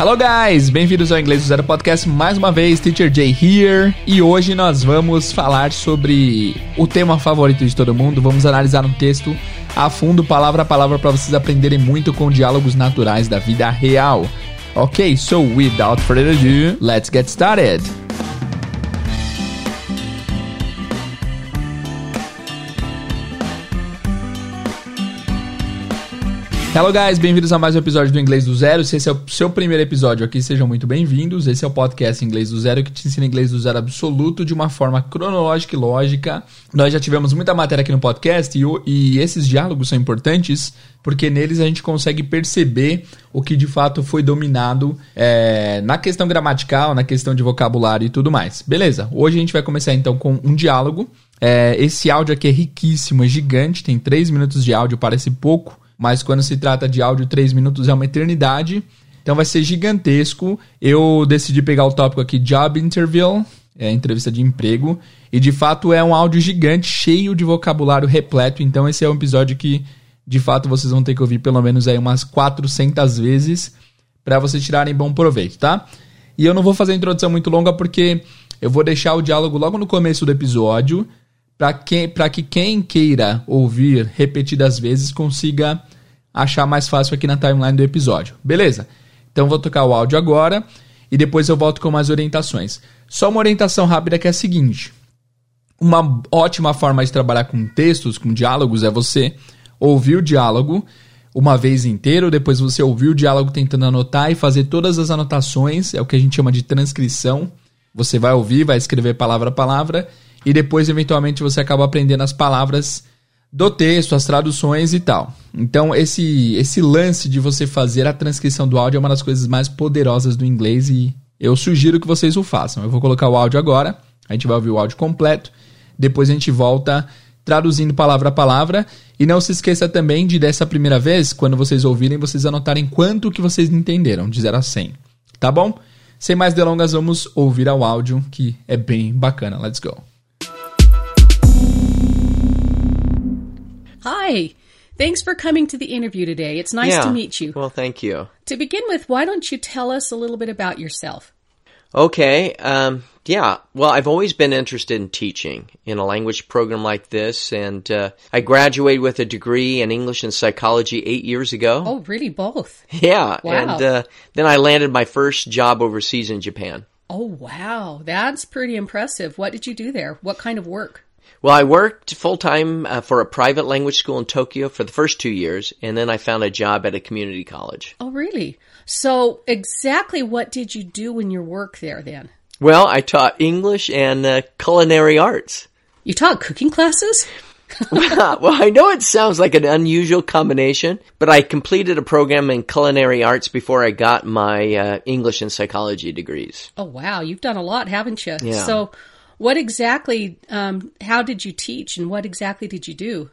Hello guys, bem-vindos ao Inglês do Zero Podcast mais uma vez, Teacher Jay here. E hoje nós vamos falar sobre o tema favorito de todo mundo. Vamos analisar um texto a fundo, palavra a palavra, para vocês aprenderem muito com diálogos naturais da vida real. Ok, so without further ado, let's get started. Hello guys, bem-vindos a mais um episódio do Inglês do Zero. Se esse é o seu primeiro episódio aqui, sejam muito bem-vindos. Esse é o podcast Inglês do Zero que te ensina inglês do zero absoluto de uma forma cronológica e lógica. Nós já tivemos muita matéria aqui no podcast e, e esses diálogos são importantes porque neles a gente consegue perceber o que de fato foi dominado é, na questão gramatical, na questão de vocabulário e tudo mais. Beleza, hoje a gente vai começar então com um diálogo. É, esse áudio aqui é riquíssimo, é gigante, tem 3 minutos de áudio, parece pouco mas quando se trata de áudio, 3 minutos é uma eternidade. Então vai ser gigantesco. Eu decidi pegar o tópico aqui Job Interview, é, entrevista de emprego, e de fato é um áudio gigante, cheio de vocabulário repleto. Então esse é um episódio que de fato vocês vão ter que ouvir pelo menos aí umas 400 vezes para vocês tirarem bom proveito, tá? E eu não vou fazer a introdução muito longa porque eu vou deixar o diálogo logo no começo do episódio para que, que quem queira ouvir repetidas vezes consiga achar mais fácil aqui na timeline do episódio. Beleza? Então vou tocar o áudio agora e depois eu volto com mais orientações. Só uma orientação rápida que é a seguinte: uma ótima forma de trabalhar com textos, com diálogos, é você ouvir o diálogo uma vez inteiro, depois você ouvir o diálogo tentando anotar e fazer todas as anotações, é o que a gente chama de transcrição. Você vai ouvir, vai escrever palavra a palavra e depois, eventualmente, você acaba aprendendo as palavras do texto, as traduções e tal. Então, esse, esse lance de você fazer a transcrição do áudio é uma das coisas mais poderosas do inglês e eu sugiro que vocês o façam. Eu vou colocar o áudio agora, a gente vai ouvir o áudio completo, depois a gente volta traduzindo palavra a palavra. E não se esqueça também de, dessa primeira vez, quando vocês ouvirem, vocês anotarem quanto que vocês entenderam, de 0 a 100. Tá bom? Sem mais delongas, vamos ouvir ao áudio, que é bem bacana. Let's go. Hi. Thanks for coming to the interview today. It's nice yeah. to meet you. Well, thank you. To begin with, why don't you tell us a little bit about yourself? Okay. Um, yeah. Well, I've always been interested in teaching in a language program like this, and uh, I graduated with a degree in English and psychology eight years ago. Oh, really? Both? Yeah. Wow. And uh, then I landed my first job overseas in Japan. Oh, wow. That's pretty impressive. What did you do there? What kind of work? Well, I worked full time uh, for a private language school in Tokyo for the first two years, and then I found a job at a community college. Oh, really? So, exactly what did you do in your work there then? Well, I taught English and uh, culinary arts. You taught cooking classes? well, I know it sounds like an unusual combination, but I completed a program in culinary arts before I got my uh, English and psychology degrees. Oh, wow. You've done a lot, haven't you? Yeah. So, what exactly, um, how did you teach and what exactly did you do?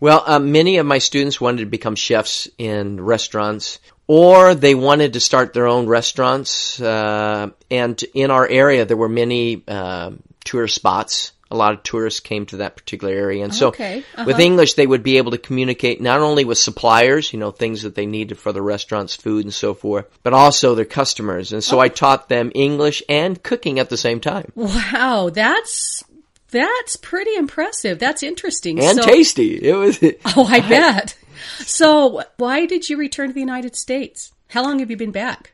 Well, uh, many of my students wanted to become chefs in restaurants, or they wanted to start their own restaurants. Uh, and in our area, there were many uh, tourist spots. A lot of tourists came to that particular area, and so Okay, uh-huh. with English, they would be able to communicate not only with suppliers, you know, things that they needed for the restaurants, food and so forth, but also their customers. And so I taught them English and cooking at the same time, Wow, that's that's pretty impressive. That's interesting. and So- tasty. It was. Oh, I bet. So, why did you return to the United States? How long have you been back?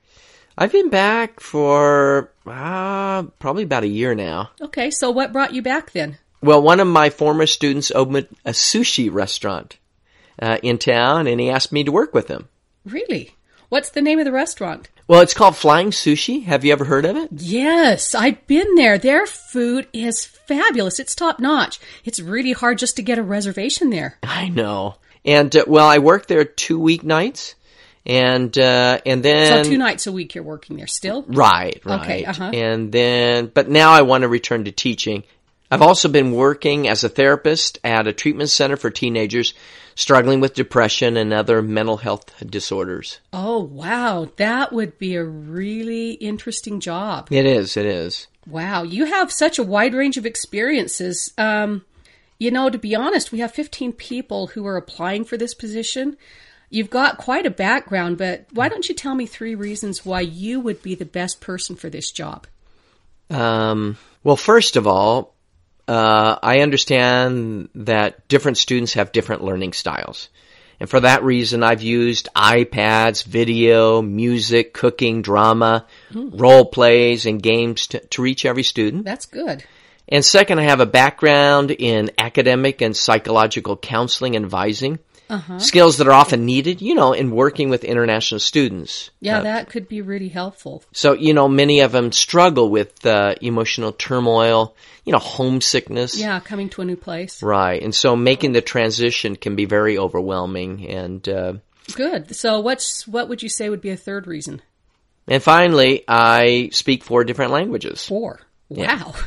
I've been back for uh, probably about a year now. Okay, so what brought you back then? Well, one of my former students opened a sushi restaurant uh, in town, and he asked me to work with him. Really? What's the name of the restaurant? Well, it's called Flying Sushi. Have you ever heard of it? Yes, I've been there. Their food is fabulous. It's top notch. It's really hard just to get a reservation there. I know. And uh, well, I worked there two weeknights, and uh, and then So two nights a week you're working there still? Right, right. Okay, uh-huh. And then, but now I want to return to teaching. I've also been working as a therapist at a treatment center for teenagers struggling with depression and other mental health disorders. Oh, wow. That would be a really interesting job. It is, it is. Wow, you have such a wide range of experiences. Um, you know, to be honest, we have 15 people who are applying for this position. You've got quite a background, but why don't you tell me three reasons why you would be the best person for this job? Um, well, first of all, uh, I understand that different students have different learning styles. And for that reason, I've used iPads, video, music, cooking, drama, role plays, and games to, to reach every student. That's good. And second, I have a background in academic and psychological counseling and advising. Skills that are often needed, you know, in working with international students. Yeah, that could be really helpful. So, you know, many of them struggle with uh, emotional turmoil, you know, homesickness. Yeah, coming to a new place. Right. And so making the transition can be very overwhelming. And, uh, Good. So what's what would you say would be a third reason? and finally, I speak four different languages. Four. Wow.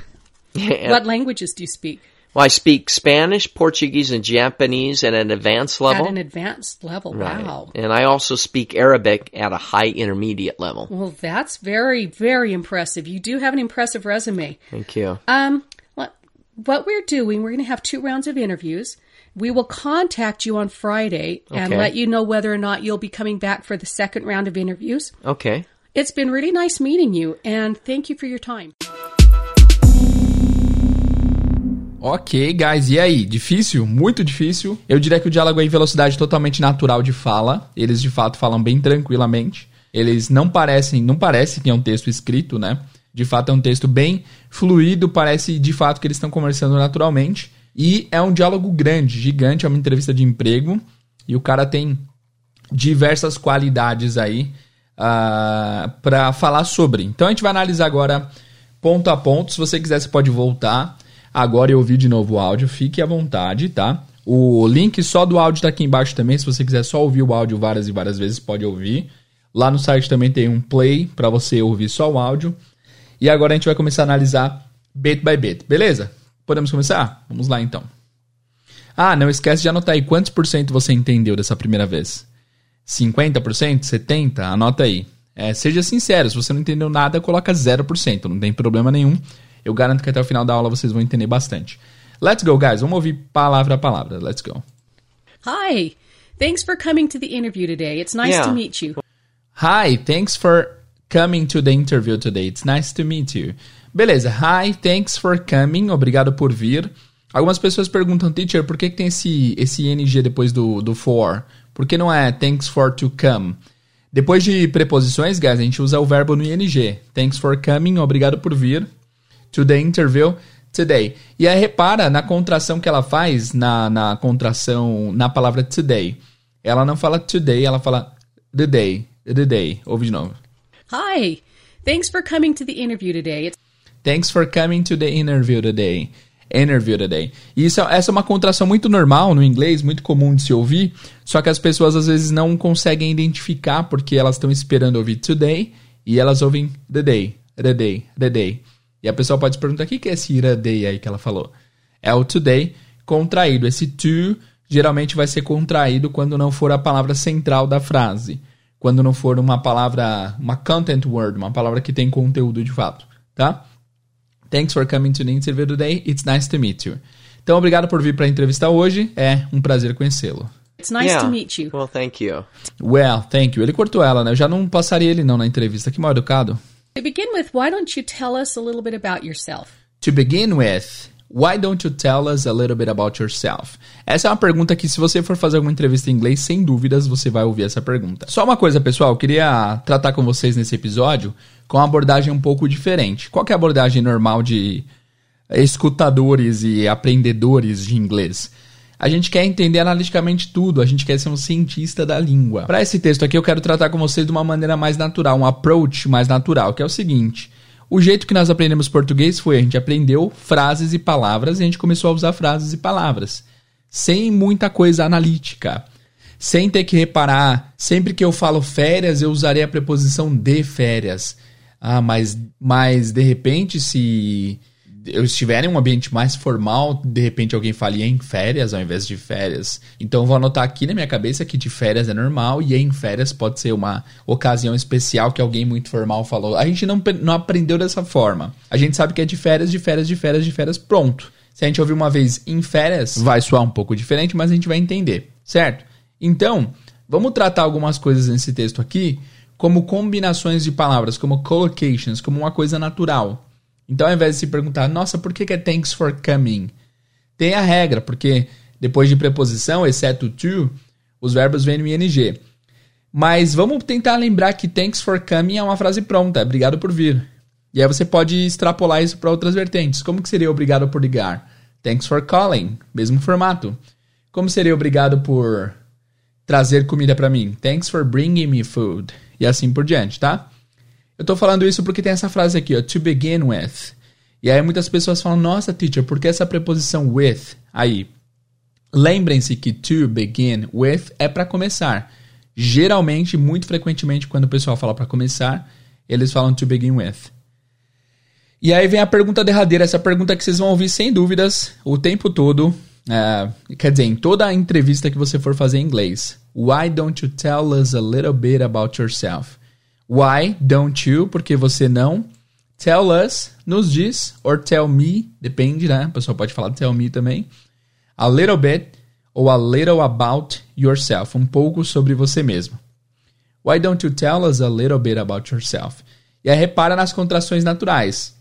And- What languages do you speak? Well, I speak Spanish, Portuguese, and Japanese at an advanced level. At an advanced level. Right. Wow. And I also speak Arabic at a high intermediate level. Well, that's very, very impressive. You do have an impressive resume. Thank you. Um, what, what we're doing, we're going to have two rounds of interviews. We will contact you on Friday and Okay. let you know whether or not you'll be coming back for the second round of interviews. Okay. It's been really nice meeting you, and thank you for your time. Ok, guys, e aí? Difícil? Muito difícil. Eu diria que o diálogo é em velocidade totalmente natural de fala. Eles de fato falam bem tranquilamente. Eles não parecem, não parece que é um texto escrito, né? De fato é um texto bem fluido, parece de fato que eles estão conversando naturalmente. E é um diálogo grande, gigante, é uma entrevista de emprego. E o cara tem diversas qualidades aí para falar sobre. Então a gente vai analisar agora ponto a ponto. Se você quiser, você pode voltar agora e ouvir de novo o áudio. Fique à vontade, tá? O link só do áudio tá aqui embaixo também. Se você quiser só ouvir o áudio várias e várias vezes, pode ouvir. Lá no site também tem um play para você ouvir só o áudio. E agora a gente vai começar a analisar bit by bit, beleza? Podemos começar? Vamos lá então. Ah, não esquece de anotar aí quantos por cento você entendeu dessa primeira vez. 50%? 70%? Anota aí. É, seja sincero, se você não entendeu nada, coloca 0%, não tem problema nenhum. Eu garanto que até o final da aula vocês vão entender bastante. Let's go, guys. Vamos ouvir palavra a palavra. Let's go. Hi. Thanks for coming to the interview today. It's nice Yeah. to meet you. Hi, thanks for coming to the interview today. It's nice to meet you. Beleza. Hi, thanks for coming. Obrigado por vir. Algumas pessoas perguntam, teacher, por que, que tem esse, esse NG depois do, do for? Por que não é thanks for to come? Depois de preposições, guys, a gente usa o verbo no ING. Thanks for coming. Obrigado por vir. To the interview today. E aí repara na contração que ela faz, na, na contração, na palavra today. Ela não fala today, ela fala the day. The day. Ouve de novo. Hi. Thanks for coming to the interview today. It's Thanks for coming to the interview today. Interview today. E isso, essa é uma contração muito normal no inglês, muito comum de se ouvir, só que as pessoas às vezes não conseguem identificar porque elas estão esperando ouvir today e elas ouvem the day, the day, the day. E a pessoa pode se perguntar o que é esse the day aí que ela falou. É o today contraído. Esse to geralmente vai ser contraído quando não for a palavra central da frase. Quando não for uma palavra, uma content word, uma palavra que tem conteúdo de fato, tá? Thanks for coming to the interview today. It's nice to meet you. Então, obrigado por vir para a entrevista hoje. É um prazer conhecê-lo. it's nice yeah. to meet you. Well, thank you. Well, thank you. Ele cortou ela, né? Eu já não passaria ele não na entrevista. Que mal educado. To begin with, why don't you tell us a little bit about yourself? To begin with, why don't you tell us a little bit about yourself? Essa é uma pergunta que, se você for fazer alguma entrevista em inglês, sem dúvidas você vai ouvir essa pergunta. Só uma coisa, pessoal, eu queria tratar com vocês nesse episódio com uma abordagem um pouco diferente. Qual é a abordagem normal de escutadores e aprendedores de inglês? A gente quer entender analiticamente tudo, a gente quer ser um cientista da língua. Para esse texto aqui, eu quero tratar com vocês de uma maneira mais natural, um approach mais natural, que é o seguinte: o jeito que nós aprendemos português foi a gente aprendeu frases e palavras e a gente começou a usar frases e palavras, sem muita coisa analítica, sem ter que reparar. Sempre que eu falo férias, eu usarei a preposição de férias. Ah, mas, mas de repente, se eu estiver em um ambiente mais formal, de repente alguém fale em férias ao invés de férias. Então vou anotar aqui na minha cabeça que de férias é normal e em férias pode ser uma ocasião especial que alguém muito formal falou. A gente não, não aprendeu dessa forma. A gente sabe que é de férias, de férias, de férias, de férias, pronto. Se a gente ouvir uma vez em férias, vai soar um pouco diferente, mas a gente vai entender, certo? Então, Vamos tratar algumas coisas nesse texto aqui como combinações de palavras, como collocations, como uma coisa natural. Então, ao invés de se perguntar, nossa, por que é thanks for coming? Tem a regra, porque depois de preposição, exceto to, os verbos vêm no ing. Mas vamos tentar lembrar que thanks for coming é uma frase pronta, obrigado por vir. E aí você pode extrapolar isso para outras vertentes. Como que seria obrigado por ligar? Thanks for calling, mesmo formato. Como seria obrigado por trazer comida para mim? Thanks for bringing me food. E assim por diante, tá? Eu tô falando isso porque tem essa frase aqui, ó, to begin with. E aí muitas pessoas falam, nossa, teacher, por que essa preposição with aí? Lembrem-se que to begin with é para começar. Geralmente, muito frequentemente, quando o pessoal fala para começar, eles falam to begin with. E aí vem a pergunta derradeira, essa pergunta que vocês vão ouvir sem dúvidas o tempo todo. Uh, quer dizer, em toda a entrevista que você for fazer em inglês. Why don't you tell us a little bit about yourself? Why don't you? Porque você não. Tell us, nos diz, or tell me, depende, né? A pessoa pode falar tell me também. A little bit ou a little about yourself, um pouco sobre você mesmo. Why don't you tell us a little bit about yourself? E aí repara nas contrações naturais.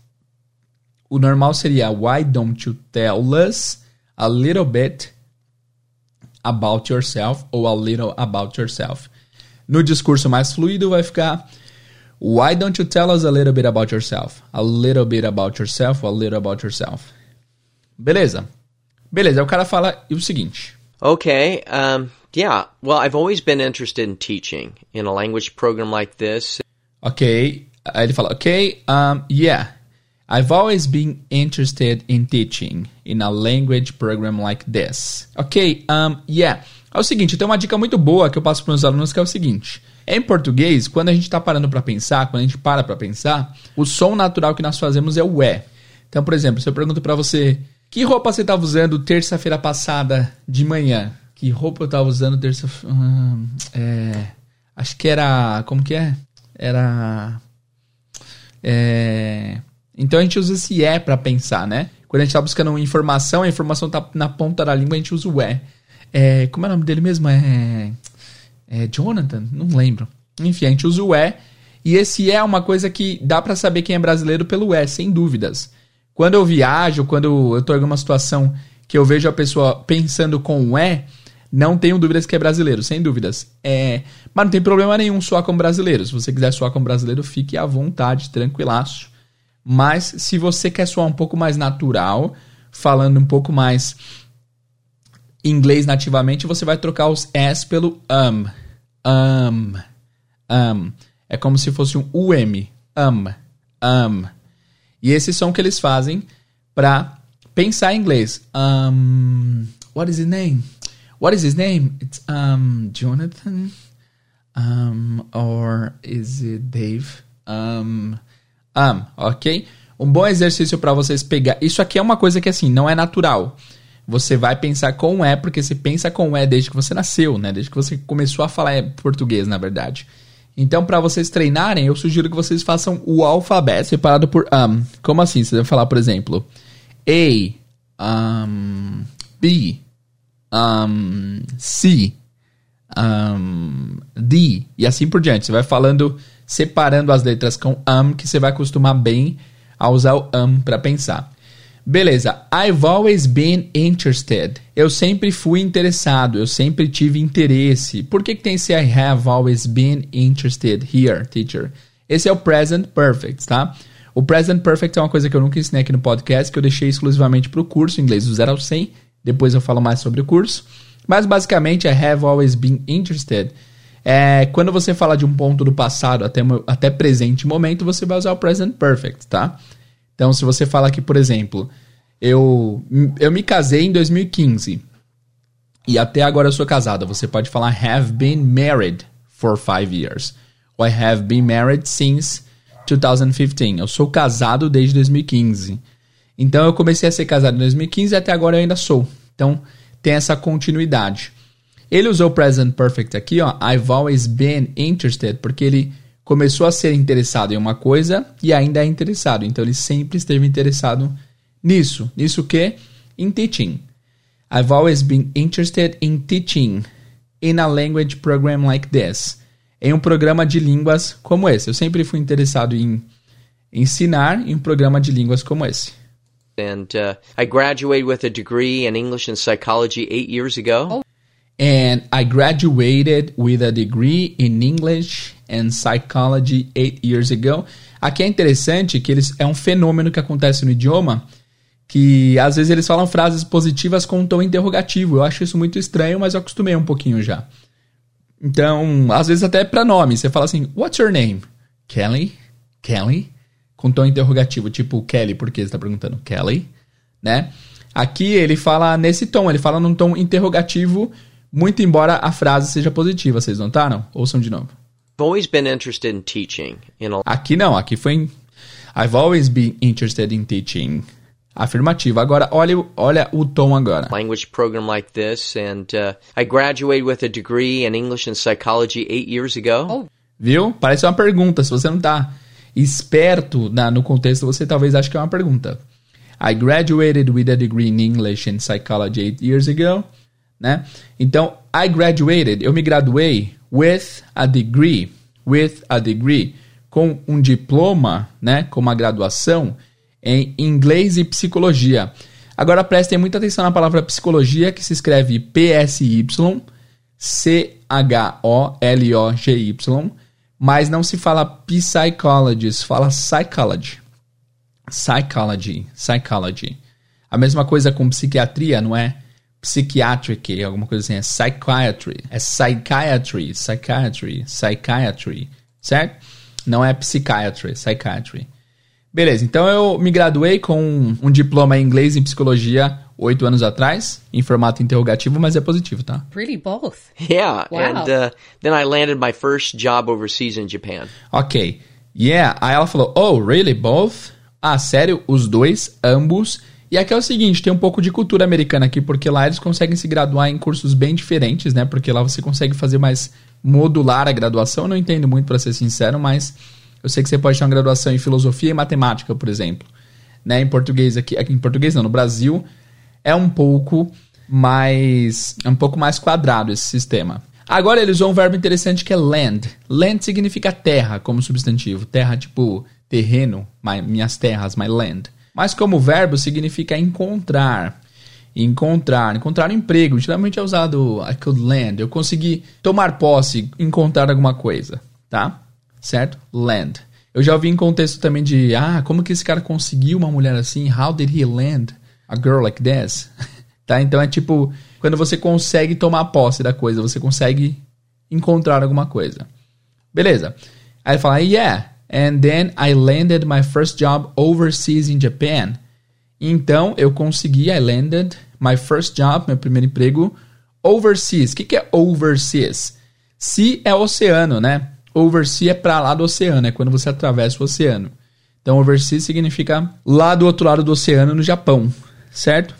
O normal seria Why don't you tell us a little bit about yourself ou a little about yourself? No discurso mais fluido vai ficar Why don't you tell us a little bit about yourself? A little bit about yourself a little about yourself. Beleza. Beleza, o cara fala o seguinte. Okay, um, yeah. Well, I've always been interested in teaching in a language program like this. Ok. Aí ele fala, ok, um, yeah. I've always been interested in teaching in a language program like this. Ok, um, yeah. É o seguinte, tem uma dica muito boa que eu passo para meus alunos que é o seguinte. Em português, quando a gente está parando para pensar, quando a gente para para pensar, o som natural que nós fazemos é o é. Então, por exemplo, se eu pergunto para você, que roupa você estava usando terça-feira passada de manhã? Que roupa eu estava usando terça hum, é, Acho que era... Como que é? Era... É, então a gente usa esse é para pensar, né? Quando a gente está buscando informação, a informação está na ponta da língua, a gente usa o é. É como é o nome dele mesmo? É... É Jonathan? Não lembro. Enfim, a gente usa o é. E esse é uma coisa que dá para saber quem é brasileiro pelo é, sem dúvidas. Quando eu viajo, quando eu tô em alguma situação que eu vejo a pessoa pensando com o é, não tenho dúvidas que é brasileiro, sem dúvidas. É, mas não tem problema nenhum soar como brasileiro. Se você quiser soar como brasileiro, fique à vontade, tranquilaço. Mas se você quer soar um pouco mais natural, falando um pouco mais inglês nativamente, você vai trocar os S pelo um. Um. Um. É como se fosse um UM. Um. Um. E esse som que eles fazem para pensar em inglês. Um, what is his name? What is his name? It's um, Jonathan. Um, or is it Dave? Um, um, ok? Um bom exercício para vocês pegar. Isso aqui é uma coisa que assim não é natural você vai pensar com é, porque você pensa com é desde que você nasceu, né? Desde que você começou a falar português, na verdade. Então, para vocês treinarem, eu sugiro que vocês façam o alfabeto separado por um. Como assim? Você deve falar, por exemplo, A, um, B, um, C, um, D, e assim por diante. Você vai falando, separando as letras com um, que você vai acostumar bem a usar o um para pensar. Beleza. I've always been interested. Eu sempre fui interessado, eu sempre tive interesse. Por que, que tem esse I have always been interested here, teacher? Esse é o present perfect, tá? O present perfect é uma coisa que eu nunca ensinei aqui no podcast, que eu deixei exclusivamente para o curso inglês do 0 ao 100. Depois eu falo mais sobre o curso. Mas basicamente, I have always been interested. É, quando você fala de um ponto do passado até, até presente momento, você vai usar o present perfect, tá? Então, se você fala que, por exemplo, eu, eu me casei em 2015 e até agora eu sou casada, você pode falar have been married for five years. Ou I have been married since 2015. Eu sou casado desde 2015. Então eu comecei a ser casado em 2015 e até agora eu ainda sou. Então tem essa continuidade. Ele usou o present perfect aqui, ó. I've always been interested, porque ele começou a ser interessado em uma coisa e ainda é interessado. Então ele sempre esteve interessado nisso. Nisso que? Em teaching. I've always been interested in teaching. in a language program like this? Em um programa de línguas como esse. Eu sempre fui interessado em ensinar em um programa de línguas como esse. And uh, I graduated with a degree in English and psychology eight years ago. And I graduated with a degree in English and psychology eight years ago. Aqui é interessante que eles, é um fenômeno que acontece no idioma que às vezes eles falam frases positivas com um tom interrogativo. Eu acho isso muito estranho, mas eu acostumei um pouquinho já. Então, às vezes até para nome, você fala assim: What's your name? Kelly? Kelly? Com tom interrogativo, tipo Kelly, porque você está perguntando Kelly, né? Aqui ele fala nesse tom, ele fala num tom interrogativo, muito embora a frase seja positiva. Vocês notaram? Ouçam de novo. I've always been interested in teaching. In a Aqui não, aqui foi. em- I've always been interested in teaching. Afirmativo. Agora, olha, o- olha o tom agora. language program like this, and uh, I graduated with a degree in English and psychology eight years ago. Viu? Parece uma pergunta. Se você não tá esperto na- no contexto, você talvez ache que é uma pergunta. I graduated with a degree in English and psychology eight years ago. Né? Então, I graduated, eu me graduei with a degree, with a degree, com um diploma, né, com uma graduação em inglês e psicologia. Agora prestem muita atenção na palavra psicologia, que se escreve PSY, C-H-O-L-O-G-Y, mas não se fala psychologist, fala psychology. Psychology, psychology. A mesma coisa com psiquiatria, não é psychiatric, alguma coisa assim, é psychiatry, é psychiatry, psychiatry, psychiatry, certo? Não é psychiatry, psychiatry. Beleza, então eu me graduei com um, um diploma em inglês e psicologia oito anos atrás, em formato interrogativo, mas é positivo, tá? Really, both. Yeah, Wow. and uh, then I landed my first job overseas in Japan. Ok. Yeah. Aí ela falou, oh, really? Both? Ah, sério? Os dois? Ambos? E aqui é o seguinte, tem um pouco de cultura americana aqui, porque lá eles conseguem se graduar em cursos bem diferentes, né? Porque lá você consegue fazer mais modular a graduação. Eu não entendo muito, para ser sincero, mas eu sei que você pode ter uma graduação em filosofia e matemática, por exemplo. Né? Em português aqui, aqui em português não, no Brasil é um pouco mais é um pouco mais quadrado esse sistema. Agora eles usam um verbo interessante que é land. Land significa terra como substantivo, terra tipo terreno, my, minhas terras, my land. Mas como verbo significa encontrar. Encontrar, encontrar um emprego. Geralmente é usado I could land. Eu consegui tomar posse, encontrar alguma coisa, tá? Certo? Land. Eu já ouvi em contexto também de, ah, como que esse cara conseguiu uma mulher assim? How did he land a girl like this? tá? Então é tipo, quando você consegue tomar posse da coisa, você consegue encontrar alguma coisa. Beleza. Aí ele fala, yeah, and then I landed my first job overseas in Japan. Então eu consegui, I landed my first job, meu primeiro emprego, overseas. O que, que é overseas? Sea é oceano, né? Overseas é pra lá do oceano, é quando você atravessa o oceano. Então overseas significa lá do outro lado do oceano, no Japão, certo?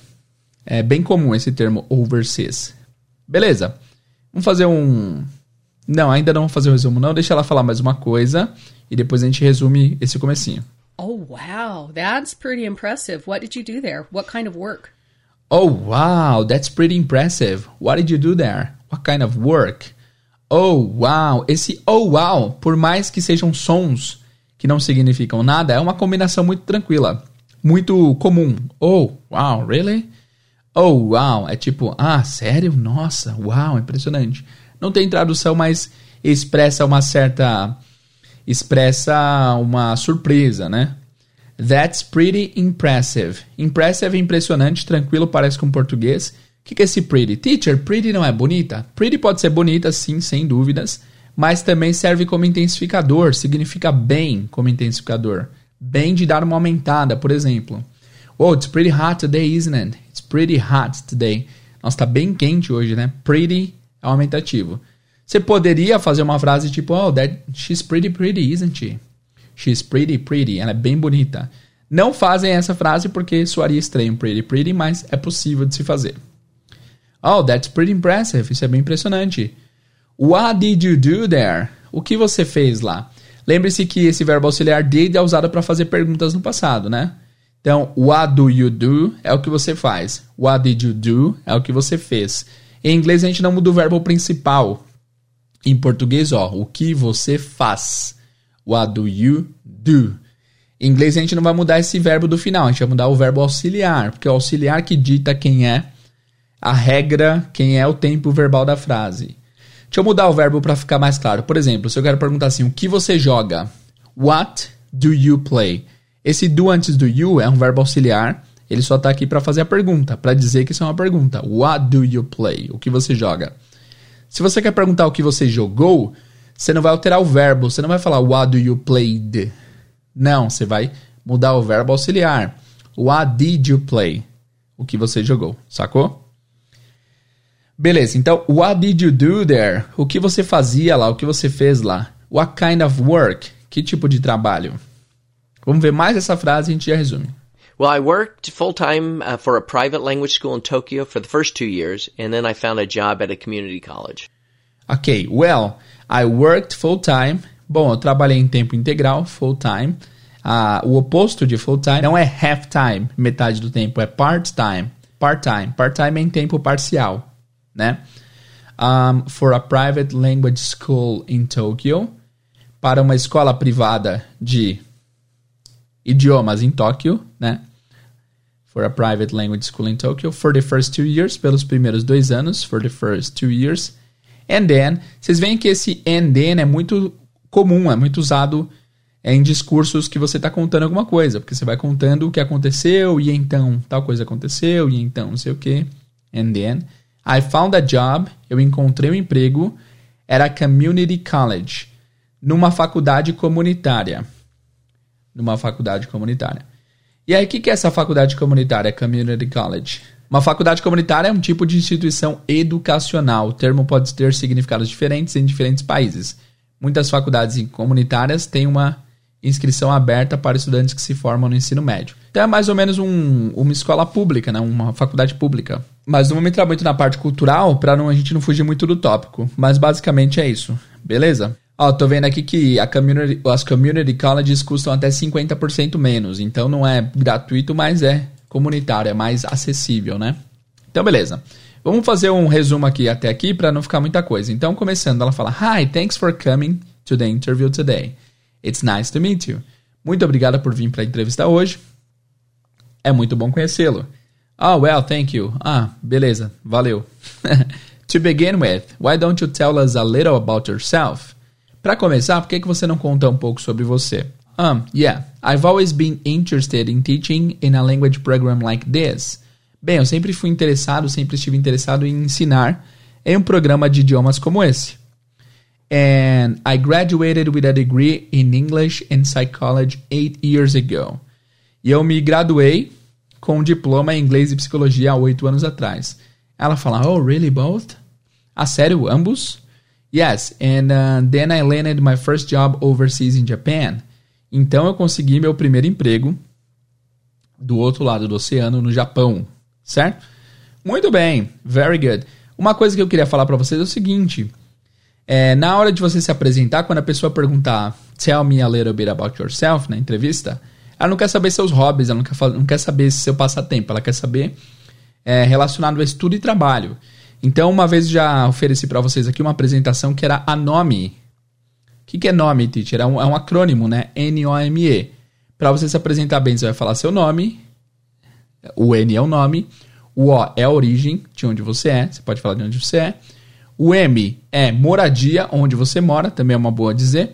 É bem comum esse termo overseas. Beleza. Vamos fazer um. Não, ainda não vamos fazer o resumo, não. Deixa ela falar mais uma coisa e depois a gente resume esse comecinho. Oh, wow. That's pretty impressive. What did you do there? What kind of work? Oh, wow, that's pretty impressive. What did you do there? What kind of work? Oh, wow. Esse oh, wow, por mais que sejam sons que não significam nada, é uma combinação muito tranquila, muito comum. Oh, wow, really? Oh, wow. É tipo, ah, sério? Nossa, wow, impressionante. Não tem tradução, mas expressa uma certa. Expressa uma surpresa, né? That's pretty impressive. Impressive é impressionante, tranquilo, parece com português. O que, que é esse pretty? Teacher, pretty não é bonita? Pretty pode ser bonita, sim, sem dúvidas, mas também serve como intensificador, significa bem como intensificador. Bem de dar uma aumentada, por exemplo. Oh, it's pretty hot today, isn't it? It's pretty hot today. Nossa, tá bem quente hoje, né? Pretty é um aumentativo. Você poderia fazer uma frase tipo, oh, that, she's pretty pretty, isn't she? She's pretty pretty. Ela é bem bonita. Não fazem essa frase porque soaria estranho, pretty pretty, mas é possível de se fazer. Oh, that's pretty impressive. Isso é bem impressionante. What did you do there? O que você fez lá? Lembre-se que esse verbo auxiliar did é usado para fazer perguntas no passado, né? Então, what do you do é o que você faz. What did you do é o que você fez. Em inglês a gente não muda o verbo principal. Em português, ó, o que você faz. What do you do? Em inglês a gente não vai mudar esse verbo do final, a gente vai mudar o verbo auxiliar, porque é o auxiliar que dita quem é a regra, quem é o tempo verbal da frase. Deixa eu mudar o verbo para ficar mais claro. Por exemplo, se eu quero perguntar assim, o que você joga? What do you play? Esse do antes do you é um verbo auxiliar. Ele só está aqui para fazer a pergunta, para dizer que isso é uma pergunta. What do you play? O que você joga? Se você quer perguntar o que você jogou, você não vai alterar o verbo. Você não vai falar What do you played? Não, você vai mudar o verbo auxiliar. What did you play? O que você jogou, sacou? Beleza, então, what did you do there? O que você fazia lá? O que você fez lá? What kind of work? Que tipo de trabalho? Vamos ver mais essa frase e a gente já resume. Well, I worked full time uh, for a private language school in Tokyo for the first two years, and then I found a job at a community college. Ok, well, I worked full time. Bom, eu trabalhei em tempo integral, full time. Uh, o oposto de full time não é half time, metade do tempo, é part time. Part time. Part time é em tempo parcial, né? Um, for a private language school in Tokyo. Para uma escola privada de idiomas em Tóquio, né? For a private language school in Tokyo for the first two years, pelos primeiros dois anos, for the first two years. And then, vocês veem que esse and then é muito comum, é muito usado em discursos que você está contando alguma coisa, porque você vai contando o que aconteceu e então tal coisa aconteceu e então não sei o que. And then, I found a job, eu encontrei um emprego at a community college, numa faculdade comunitária numa faculdade comunitária. E aí, o que, é essa faculdade comunitária, Community College? Uma faculdade comunitária é um tipo de instituição educacional. O termo pode ter significados diferentes em diferentes países. Muitas faculdades comunitárias têm uma inscrição aberta para estudantes que se formam no ensino médio. Então é mais ou menos um, uma escola pública, né? uma faculdade pública. Mas não vou entrar muito na parte cultural para a gente não fugir muito do tópico. Mas basicamente é isso. Beleza? Ó, tô vendo aqui que community, as community colleges custam até 50% menos. Então não é gratuito, mas é comunitário, é mais acessível, né? Então, beleza. Vamos fazer um resumo aqui até aqui para não ficar muita coisa. Então, começando, ela fala: Hi, thanks for coming to the interview today. It's nice to meet you. Muito obrigada por vir para a entrevista hoje. É muito bom conhecê-lo. Oh, well, thank you. Ah, beleza, valeu. to begin with, why don't you tell us a little about yourself? Para começar, por que, que você não conta um pouco sobre você? Um, yeah, I've always been interested in teaching in a language program like this. Bem, eu sempre fui interessado, sempre estive interessado em ensinar em um programa de idiomas como esse. And I graduated with a degree in English and Psychology eight years ago. E eu me graduei com um diploma em inglês e psicologia há oito anos atrás. Ela fala, oh, really, both? Ah, sério, ambos? Yes, and uh, then I landed my first job overseas in Japan. Então eu consegui meu primeiro emprego do outro lado do oceano, no Japão, certo? Muito bem, very good. Uma coisa que eu queria falar para vocês é o seguinte: é, na hora de você se apresentar, quando a pessoa perguntar Tell me a little bit about yourself na entrevista, ela não quer saber seus hobbies, ela não quer, não quer saber seu passatempo, ela quer saber é, relacionado a estudo e trabalho. Então, uma vez já ofereci para vocês aqui uma apresentação que era a nome. O que, que é nome, teacher? É um, é um acrônimo, né? N-O-M-E. Para você se apresentar bem, você vai falar seu nome. O N é o nome. O O é a origem de onde você é. Você pode falar de onde você é. O M é moradia, onde você mora. Também é uma boa dizer.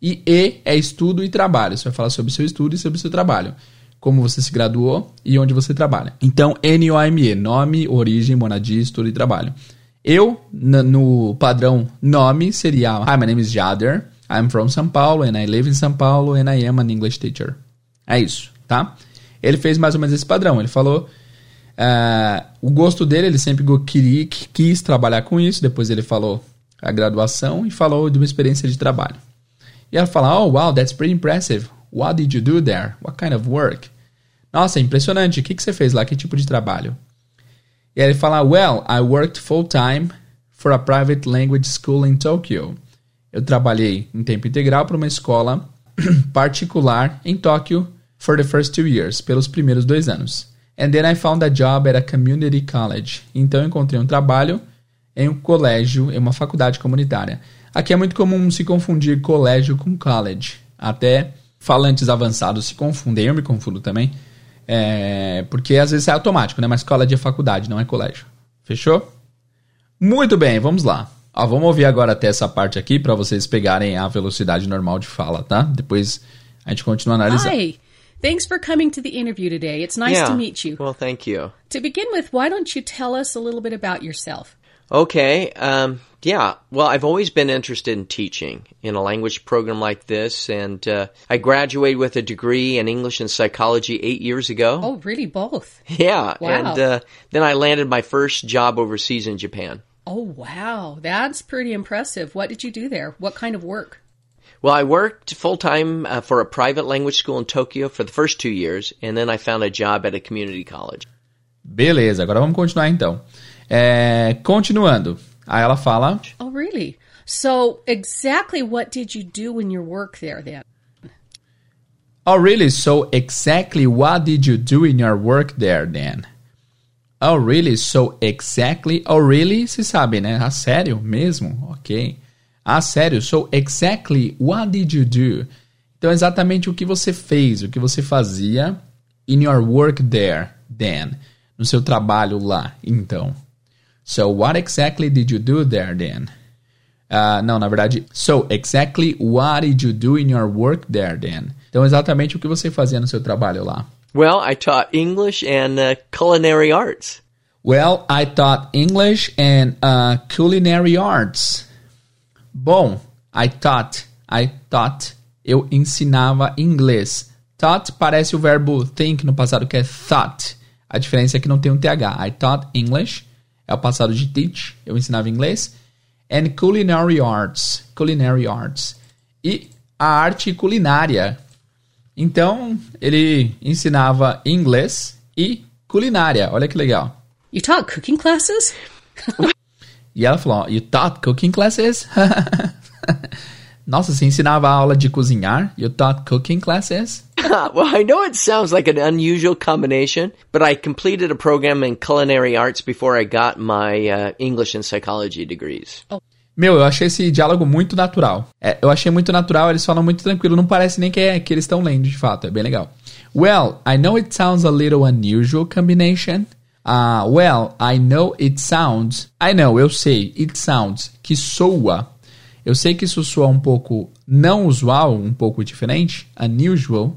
E E é estudo e trabalho. Você vai falar sobre seu estudo e sobre seu trabalho como você se graduou e onde você trabalha. Então, NOME, nome, origem, moradia, estudo e trabalho. Eu, no padrão nome, seria Hi, my name is Jader. I'm from São Paulo and I live in São Paulo and I am an English teacher. É isso, tá? Ele fez mais ou menos esse padrão. Ele falou uh, o gosto dele, ele sempre queria, quis trabalhar com isso. Depois ele falou a graduação e falou de uma experiência de trabalho. E ela fala, oh, wow, that's pretty impressive. What did you do there? What kind of work? Nossa, impressionante. O que, que você fez lá? Que tipo de trabalho? E aí ele fala, Well, I worked full time for a private language school in Tokyo. Eu trabalhei em tempo integral para uma escola particular em Tóquio for the first two years, pelos primeiros dois anos. And then I found a job at a community college. Então encontrei um trabalho em um colégio, em uma faculdade comunitária. Aqui é muito comum se confundir colégio com college. Até falantes avançados se confundem, eu me confundo também. É, porque às vezes é automático, né? Mas college é faculdade, não é colégio. Fechou? Muito bem, vamos lá. Ó, vamos ouvir agora até essa parte aqui para vocês pegarem a velocidade normal de fala, tá? Depois a gente continua analisando. Hi. Thanks for coming to the interview today. It's nice yeah. to meet you. Well, thank you. To begin with, why don't you tell us a little bit about yourself? Okay. Um, yeah. Well, I've always been interested in teaching in a language program like this, and uh, I graduated with a degree in English and psychology eight years ago. Oh, really? Both? Yeah. Wow. And uh, then I landed my first job overseas in Japan. Oh, wow. That's pretty impressive. What did you do there? What kind of work? Well, I worked full time uh, for a private language school in Tokyo for the first two years, and then I found a job at a community college. Beleza, agora vamos continuar então. É, continuando. Aí ela fala. Oh, really? So, exactly what did you do in your work there then? Oh, really? So, exactly what did you do in your work there then? Oh, really? So, exactly. Oh, really? Se sabe, né? A sério mesmo? Ok. A sério. So, exactly what did you do? Então, exatamente o que você fez, o que você fazia in your work there then. No seu trabalho lá, então. So, what exactly did you do there then? Uh, não, na verdade, so exactly what did you do in your work there then? Então, exatamente o que você fazia no seu trabalho lá. Well, I taught English and uh, culinary arts. Well, I taught English and uh, culinary arts. Bom, I taught, I taught, eu ensinava inglês. Taught parece o verbo think no passado que é thought. A diferença é que não tem um TH. I taught English, é o passado de teach, eu ensinava inglês. And culinary arts, culinary arts. E a arte culinária. Então, ele ensinava inglês e culinária. Olha que legal. You taught cooking classes? E ela falou, you taught cooking classes? Nossa, você ensinava aula de cozinhar? You taught cooking classes? well, I know it sounds like an unusual combination, but I completed a program in culinary arts before I got my uh, English and psychology degrees. Meu, eu achei esse diálogo muito natural. É, eu achei muito natural, eles falam muito tranquilo, não parece nem que, é, que eles estão lendo de fato, é bem legal. Well, I know it sounds a little unusual combination. Uh, well, I know it sounds. I know, eu sei, it sounds, que soa. Eu sei que isso soa um pouco não usual, um pouco diferente, unusual.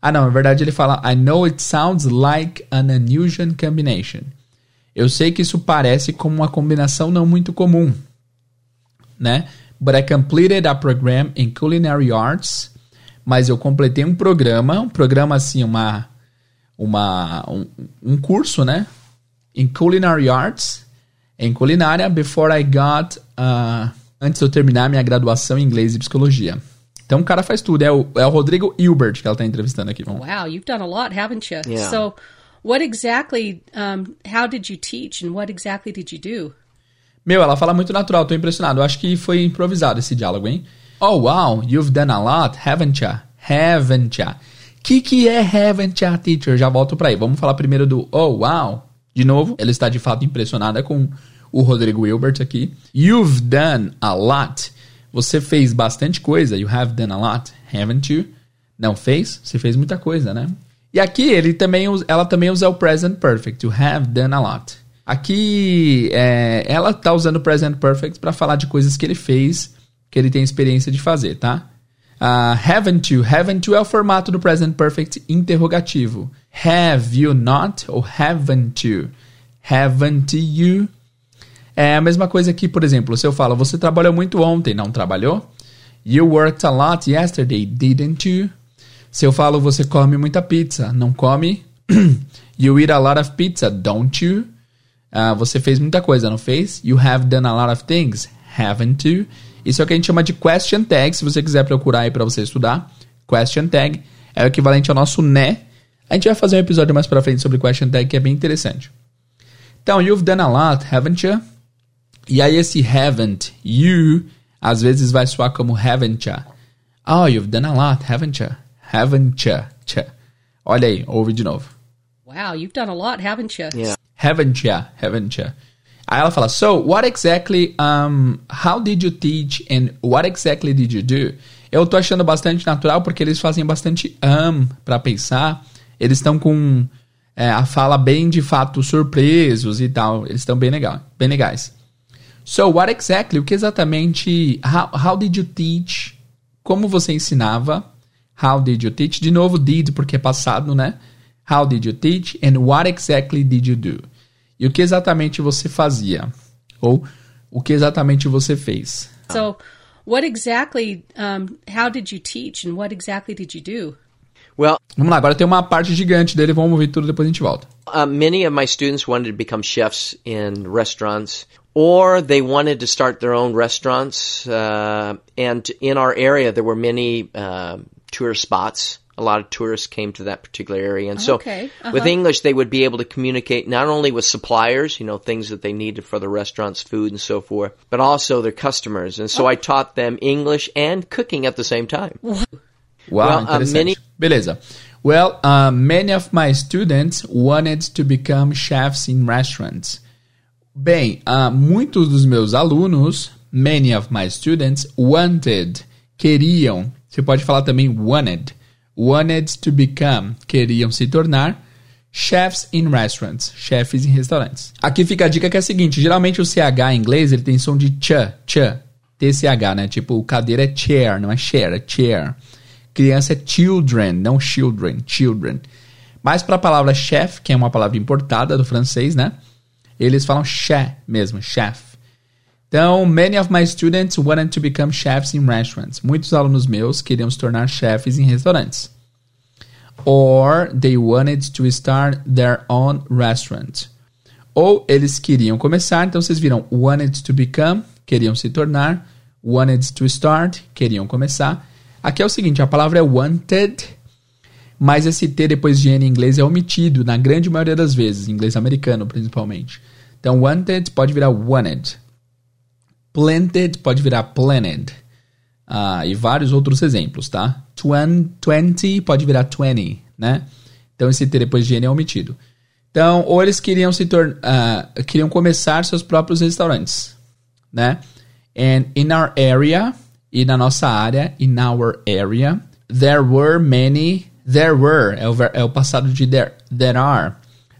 Ah, não, na verdade ele fala I know it sounds like an unusual combination. Eu sei que isso parece como uma combinação não muito comum, né? But I completed a program in culinary arts. Mas eu completei um programa, um programa assim, uma, uma um, um curso, né? In culinary arts, em culinária, before I got, uh, antes de eu terminar minha graduação em inglês e psicologia. Então o cara faz tudo. É o, é o Rodrigo Hilbert que ela tá entrevistando aqui. Vamos. Wow, you've done a lot, haven't you? Yeah. So, what exactly, um, how did you teach and what exactly did you do? Meu, ela fala muito natural, tô impressionado. Eu acho que foi improvisado esse diálogo, hein? Oh, wow, you've done a lot, haven't ya? Haven't ya? Que que é haven't ya, teacher? Já volto pra aí. Vamos falar primeiro do oh, wow. De novo, ela está de fato impressionada com o Rodrigo Hilbert aqui. You've done a lot. Você fez bastante coisa. You have done a lot, haven't you? Não fez? Você fez muita coisa, né? E aqui ele também, ela também usa o present perfect. You have done a lot. Aqui é, ela tá usando o present perfect para falar de coisas que ele fez, que ele tem experiência de fazer, tá? Ah, haven't you? Haven't you é o formato do present perfect interrogativo. Have you not ou haven't you? Haven't you? É a mesma coisa que, por exemplo, se eu falo, você trabalhou muito ontem, não trabalhou? You worked a lot yesterday, didn't you? Se eu falo, você come muita pizza, não come? you eat a lot of pizza, don't you? Ah, você fez muita coisa, não fez? You have done a lot of things, haven't you? Isso é o que a gente chama de question tag, se você quiser procurar aí pra você estudar. Question tag é o equivalente ao nosso né. A gente vai fazer um episódio mais pra frente sobre question tag que é bem interessante. Então, you've done a lot, haven't you? E aí esse haven't, you, às vezes vai soar como haven't ya. Oh, you've done a lot, haven't you? Haven't ya? Tcha. Olha aí, ouve de novo. Wow, you've done a lot, haven't you? Yeah. Haven't ya? Haven't ya? Aí ela fala, so, what exactly, um, how did you teach and what exactly did you do? Eu tô achando bastante natural porque eles fazem bastante um para pensar. Eles estão com é, a fala bem de fato surpresos e tal. Eles estão bem legal, bem legais. So, what exactly? O que exatamente? How, how did you teach? Como você ensinava? How did you teach? De novo, did porque é passado, né? How did you teach? And what exactly did you do? E o que exatamente você fazia? Ou o que exatamente você fez? So, what exactly, um, how did you teach and what exactly did you do? Well, Vamos lá, agora tem uma parte gigante dele, vamos ouvir tudo depois a gente volta. uh, many of my students wanted to become chefs in restaurants, or they wanted to start their own restaurants. Uh, and in our area, there were many uh, tourist spots. A lot of tourists came to that particular area, and so Okay, uh-huh. with English, they would be able to communicate not only with suppliers, you know, things that they needed for the restaurants, food and so forth, but also their customers. And so I taught them English and cooking at the same time. Uau, Well, uh, many- Beleza. Well, uh, many of my students wanted to become chefs in restaurants. Bem, uh, muitos dos meus alunos, many of my students, wanted, queriam, você pode falar também wanted, wanted to become, queriam se tornar, chefs in restaurants, chefes em restaurantes. Aqui fica a dica que é a seguinte, geralmente o CH em inglês ele tem som de ch, ch, TCH, né? Tipo, cadeira é chair, não é share, é chair. Criança é children, não children, children. Mas para a palavra chef, que é uma palavra importada do francês, né? Eles falam chef mesmo, chef. Então, many of my students wanted to become chefs in restaurants. Muitos alunos meus queriam se tornar chefes em restaurantes. Or they wanted to start their own restaurant. Ou eles queriam começar, então vocês viram wanted to become, queriam se tornar, wanted to start, queriam começar. Aqui é o seguinte, a palavra é wanted, mas esse T depois de N em inglês é omitido na grande maioria das vezes, em inglês americano principalmente. Então, wanted pode virar wanted. Planted pode virar planted. Ah, e vários outros exemplos, tá? Twen- 20 pode virar 20, né? Então, esse T depois de N é omitido. Então, ou eles queriam se tornar, queriam começar seus próprios restaurantes, né? And in our area, e na nossa área, in our area, there were many, there were, é o, ver- é o passado de there, there are.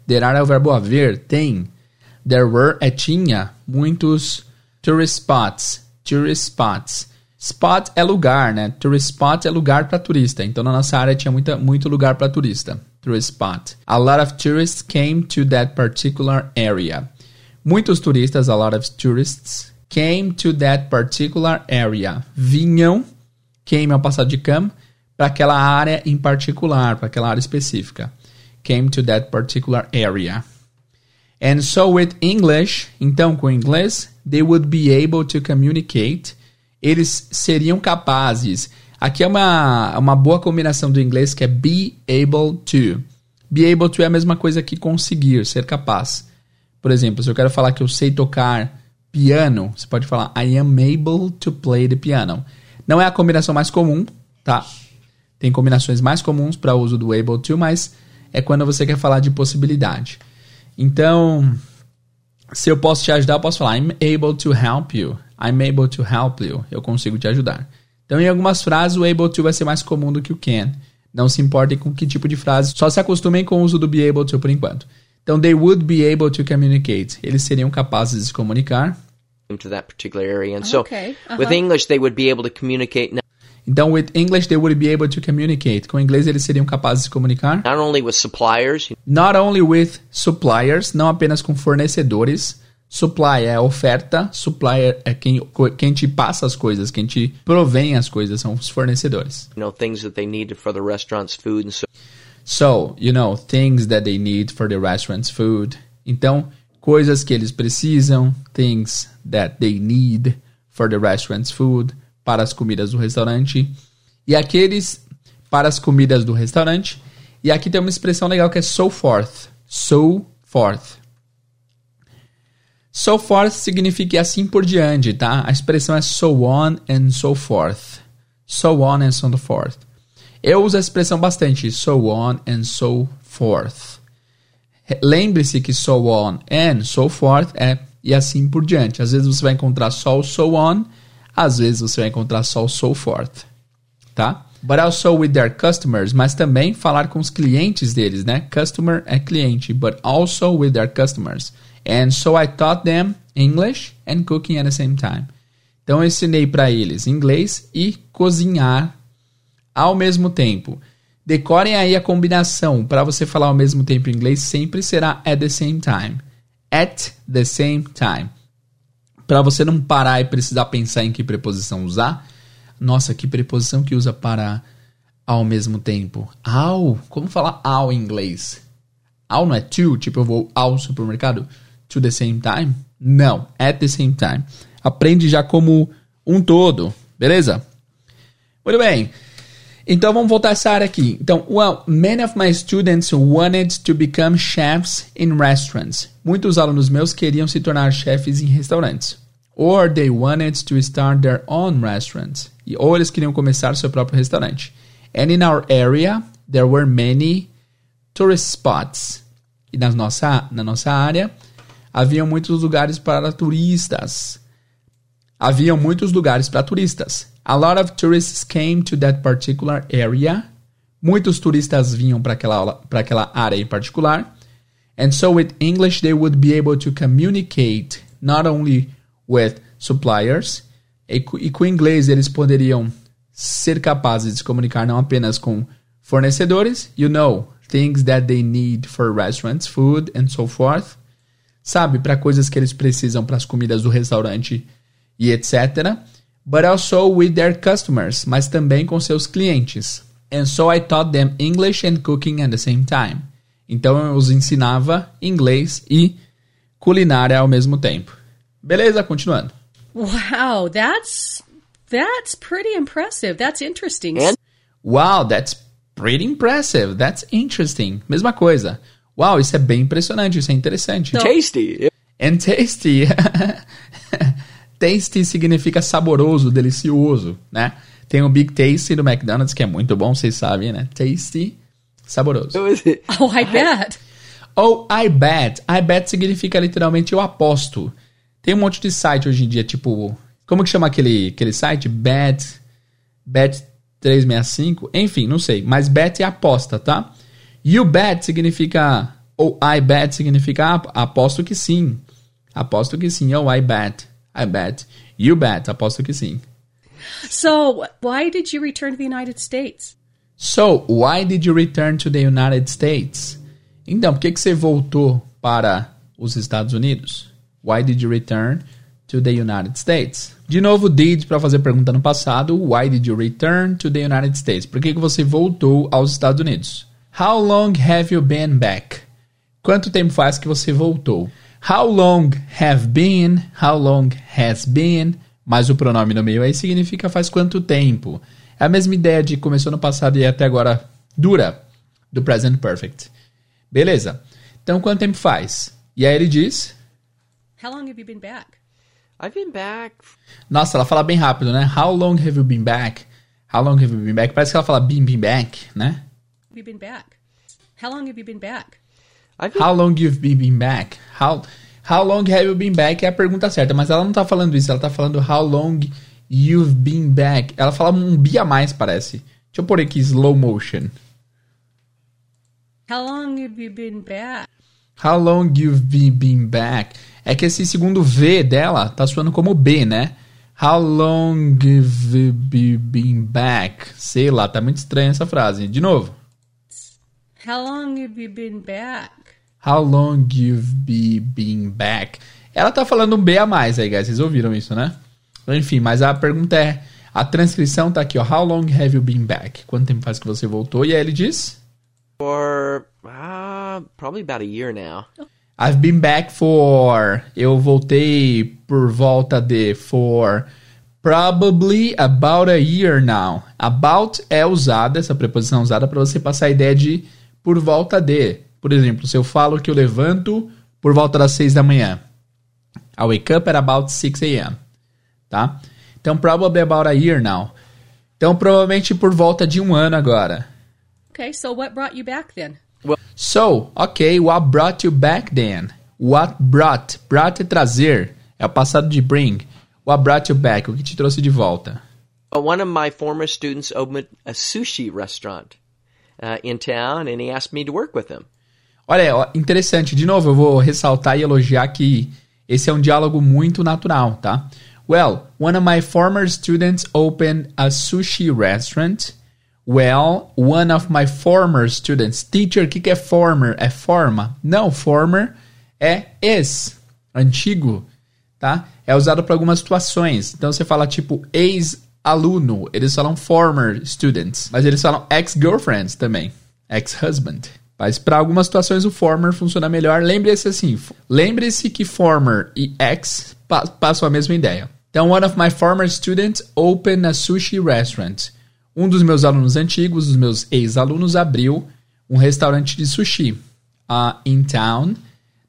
There are é o verbo haver, tem. There were é tinha, muitos tourist spots, tourist spots. Spot é lugar, né? Tourist spot é lugar para turista. Então na nossa área tinha muita, muito lugar para turista. Tourist spot. A lot of tourists came to that particular area. Muitos turistas, a lot of tourists, came to that particular area. Vinham, came é o passado de come, para aquela área em particular, para aquela área específica. Came to that particular area. And so with English, então com inglês, they would be able to communicate. Eles seriam capazes. Aqui é uma, uma boa combinação do inglês que é be able to. Be able to é a mesma coisa que conseguir, ser capaz. Por exemplo, se eu quero falar que eu sei tocar piano, você pode falar I am able to play the piano. Não é a combinação mais comum, tá? Tem combinações mais comuns para o uso do able to, mas é quando você quer falar de possibilidade. Então, se eu posso te ajudar, eu posso falar I'm able to help you. I'm able to help you. Eu consigo te ajudar. Então, em algumas frases, o able to vai ser mais comum do que o can. Não se importem com que tipo de frase, só se acostumem com o uso do be able to por enquanto. Então, they would be able to communicate. Eles seriam capazes de se comunicar. to that particular area. And so Okay, uh-huh. with English, they would be able to communicate not Então, with English, they would be able to communicate. Com inglês, eles seriam capazes de comunicar. not only with suppliers, Not only with suppliers, não apenas com fornecedores. Supply é oferta, supplier é quem, quem te passa as coisas, quem te provém as coisas, são os fornecedores. you know, things that they needed for the restaurant's food and so So, you know, things that they need for the restaurant's food. Então, coisas que eles precisam, things that they need for the restaurant's food, para as comidas do restaurante. E aqueles para as comidas do restaurante. E aqui tem uma expressão legal que é so forth. So forth. So forth significa assim por diante, tá? A expressão é so on and so forth. So on and so forth. Eu uso a expressão bastante, so on and so forth. Lembre-se que so on and so forth é e assim por diante. Às vezes você vai encontrar só o so on, às vezes você vai encontrar só o so forth, tá? But also with their customers, mas também falar com os clientes deles, né? Customer é cliente, but also with their customers. And so I taught them English and cooking at the same time. Então eu ensinei para eles inglês e cozinhar ao mesmo tempo. Decorem aí a combinação para você falar ao mesmo tempo em inglês sempre será at the same time. At the same time. Para você não parar e precisar pensar em que preposição usar. Nossa, que preposição que usa para ao mesmo tempo? Ao. Como falar ao em inglês? Ao não é to, tipo eu vou ao supermercado to the same time? Não, at the same time. Aprende já como um todo, beleza? Muito bem. Então vamos voltar a essa área aqui. Então, well, many of my students wanted to become chefs in restaurants. Muitos alunos meus queriam se tornar chefes em restaurantes. Or they wanted to start their own restaurants. Ou eles queriam começar seu próprio restaurante. And in our area, there were many tourist spots. E na nossa, na nossa área, havia muitos lugares para turistas. Havia muitos lugares para turistas. A lot of tourists came to that particular area. Muitos turistas vinham para aquela, para aquela área em particular. And so with English they would be able to communicate not only with suppliers, e, e com inglês eles poderiam ser capazes de se comunicar não apenas com fornecedores, you know, things that they need for restaurants, food and so forth. Sabe, para coisas que eles precisam para as comidas do restaurante e etc but also with their customers, mas também com seus clientes. And so I taught them English and cooking at the same time. Então eu os ensinava inglês e culinária ao mesmo tempo. Beleza, continuando. Wow, that's that's pretty impressive. That's interesting. Wow, that's pretty impressive. That's interesting. Mesma coisa. Wow, isso é bem impressionante, isso é interessante. tasty. And tasty. tasty significa saboroso, delicioso, né? Tem o Big Tasty do McDonald's, que é muito bom, vocês sabem, né? Tasty, saboroso. Oh, I bet. Ou I bet. I bet significa literalmente eu aposto. Tem um monte de site hoje em dia, tipo... Como que chama aquele, aquele site? Bet... Bet 365? Enfim, não sei. Mas bet é aposta, tá? You bet significa... Ou I bet significa ah, aposto que sim. Aposto que sim. Ou I bet. I bet. You bet. Aposto que sim. So, why did you return to the United States? So, why did you return to the United States? Então, por que, que você voltou para os Estados Unidos? Why did you return to the United States? De novo, did para fazer pergunta no passado. Why did you return to the United States? Por que, que você voltou aos Estados Unidos? How long have you been back? Quanto tempo faz que você voltou? How long have been? How long has been? Mas o pronome no meio aí significa faz quanto tempo. É a mesma ideia de começou no passado e até agora dura do present perfect. Beleza. Então quanto tempo faz? E aí ele diz: How long have you been back? I've been back. Nossa, ela fala bem rápido, né? How long have you been back? How long have you been back? Parece que ela fala been been back, né? Have you been back? How long have you been back? I've been How long you've been, been back? How, how long have you been back é a pergunta certa, mas ela não tá falando isso, ela tá falando how long you've been back. Ela fala um bi a mais, parece. Deixa eu pôr aqui slow motion. How long have you been back? How long you've been, been back? É que esse segundo V dela tá soando como B, né? How long have you be- been back? Sei lá, tá muito estranha essa frase. De novo. How long have you been back? How long you've be, been back? Ela tá falando um B a mais aí, guys. Vocês ouviram isso, né? Enfim, mas a pergunta é... A transcrição tá aqui, ó. How long have you been back? Quanto tempo faz que você voltou? E aí ele diz... for uh, probably about a year now. I've been back for. Eu voltei por volta de for probably about a year now. About é usada, essa preposição é usada para você passar a ideia de por volta de. Por exemplo, se eu falo que eu levanto por volta das 6 da manhã. I wake up at about 6 a.m. Tá? Então, probably about a year now. Então, provavelmente por volta de um ano agora. Okay, so what brought you back then? So, okay, what brought you back then? What brought? Brought é trazer. É o passado de bring. What brought you back? O que te trouxe de volta? Uh, One of my former students opened a sushi restaurant uh, in town, and he asked me to work with him. Olha, interessante. De novo, eu vou ressaltar e elogiar que esse é um diálogo muito natural, tá? Well, one of my former students opened a sushi restaurant. Well, one of my former students. Teacher, o que, que é former? É forma? Não, former é ex, antigo, tá? É usado para algumas situações. Então você fala tipo ex-aluno, eles falam former students, mas eles falam ex-girlfriends também, ex-husband. Mas para algumas situações o former funciona melhor. Lembre-se assim, lembre-se que former e ex pa passam a mesma ideia. Então, one of my former students opened a sushi restaurant. Um dos meus alunos antigos, dos meus ex-alunos, abriu um restaurante de sushi uh, in town,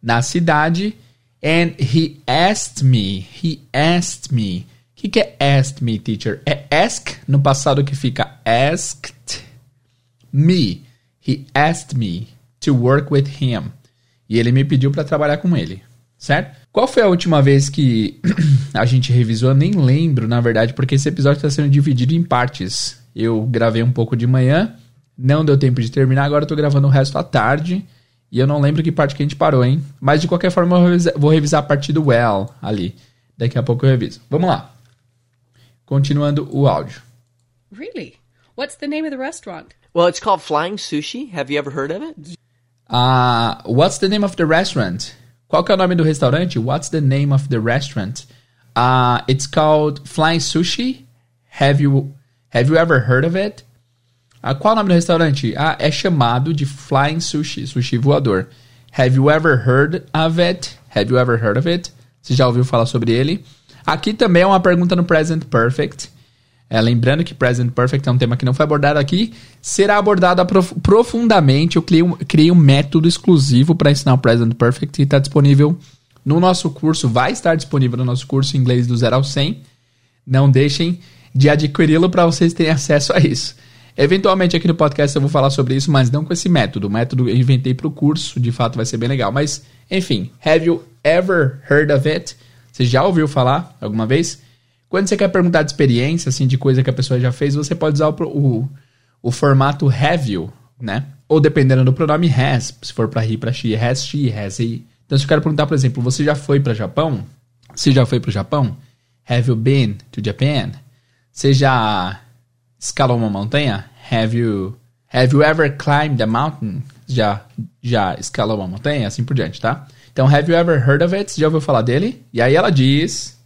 na cidade. And he asked me, he asked me. O que, que é asked me, teacher? É ask no passado que fica asked me. He asked me to work with him. E ele me pediu para trabalhar com ele, certo? Qual foi a última vez que a gente revisou? Eu nem lembro, na verdade, porque esse episódio está sendo dividido em partes. Eu gravei um pouco de manhã, não deu tempo de terminar, agora eu tô gravando o resto à tarde. E eu não lembro que parte que a gente parou, hein? Mas de qualquer forma eu vou revisar, vou revisar a parte do well ali. Daqui a pouco eu reviso. Vamos lá. Continuando o áudio. Really? What's the name of the restaurant? Well, it's called Flying Sushi. Have you ever heard of it? Uh, what's the name of the restaurant? Qual que é o nome do restaurante? What's the name of the restaurant? Uh, it's called Flying Sushi. Have you have you ever heard of it? Ah, qual o nome do restaurante? Ah, é chamado de Flying Sushi, sushi voador. Have you ever heard of it? Have you ever heard of it? Você já ouviu falar sobre ele? Aqui também é uma pergunta no Present Perfect. É, lembrando que Present Perfect é um tema que não foi abordado aqui, será abordado profundamente. Eu criei um, criei um método exclusivo para ensinar o Present Perfect e está disponível no nosso curso. Vai estar disponível no nosso curso Inglês do Zero ao 100. Não deixem de adquiri-lo para vocês terem acesso a isso. Eventualmente aqui no podcast eu vou falar sobre isso, mas não com esse método. O método eu inventei para o curso, de fato vai ser bem legal. Mas, enfim, have you ever heard of it? Você já ouviu falar alguma vez? Quando você quer perguntar de experiência, assim, de coisa que a pessoa já fez, você pode usar o, o, o formato have you, né? Ou dependendo do pronome has, se for para he, para she, has she, has he. Então, se eu quero perguntar, por exemplo, você já foi para Japão? Você já foi para o Japão? Have you been to Japan? Você já escalou uma montanha? Have you Have you ever climbed a mountain? Já já escalou uma montanha, assim por diante, tá? Então, have you ever heard of it? Você já ouviu falar dele? E aí ela diz: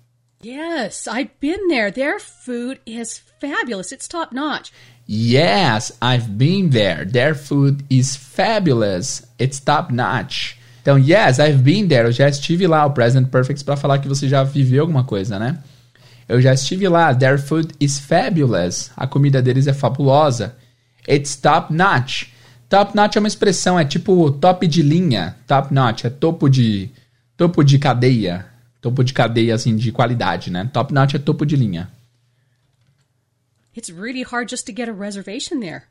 Yes, I've been there. Their food is fabulous. It's top notch. Yes, I've been there. Their food is fabulous. It's top notch. Então, yes, I've been there. Eu já estive lá, o present perfect para falar que você já viveu alguma coisa, né? Eu já estive lá. Their food is fabulous. A comida deles é fabulosa. It's top notch. Top notch é uma expressão, é tipo top de linha. Top notch é topo de topo de cadeia. Topo de cadeia assim de qualidade, né? Top notch é topo de linha. It's really hard just to get a reservation there.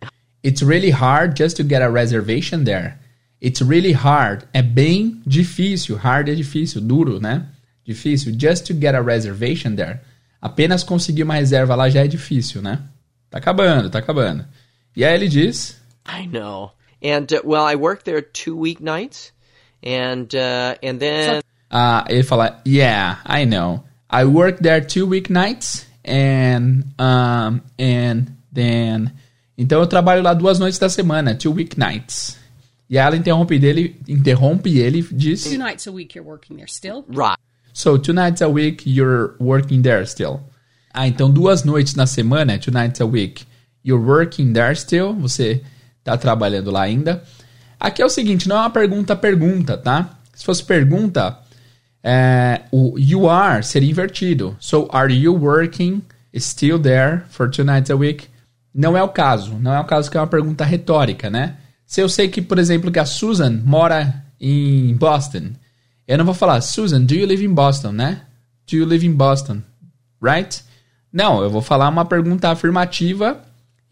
It's really hard just to get a reservation there. It's really hard. É bem difícil. Hard é difícil, duro, né? Difícil. Just to get a reservation there. Apenas conseguir uma reserva lá já é difícil, né? Tá acabando, tá acabando. E aí ele diz: I know. And uh, well, I worked there two weeknights, and uh, and then ah, ele fala, yeah, I know. I worked there two weeknights and um and then então eu trabalho lá duas noites da semana, two weeknights. E ela interrompe dele, interrompe ele e diz: Two nights a week you're working there still. right. So, two nights a week you're working there still. Ah, então duas noites na semana, two nights a week, you're working there still. Você tá trabalhando lá ainda. Aqui é o seguinte, não é uma pergunta pergunta, tá? Se fosse pergunta, é, o you are seria invertido. So, are you working still there for two nights a week? Não é o caso. Não é o caso que é uma pergunta retórica, né? Se eu sei que, por exemplo, que a Susan mora em Boston, eu não vou falar, Susan, do you live in Boston, né? Do you live in Boston? Right? Não, eu vou falar uma pergunta afirmativa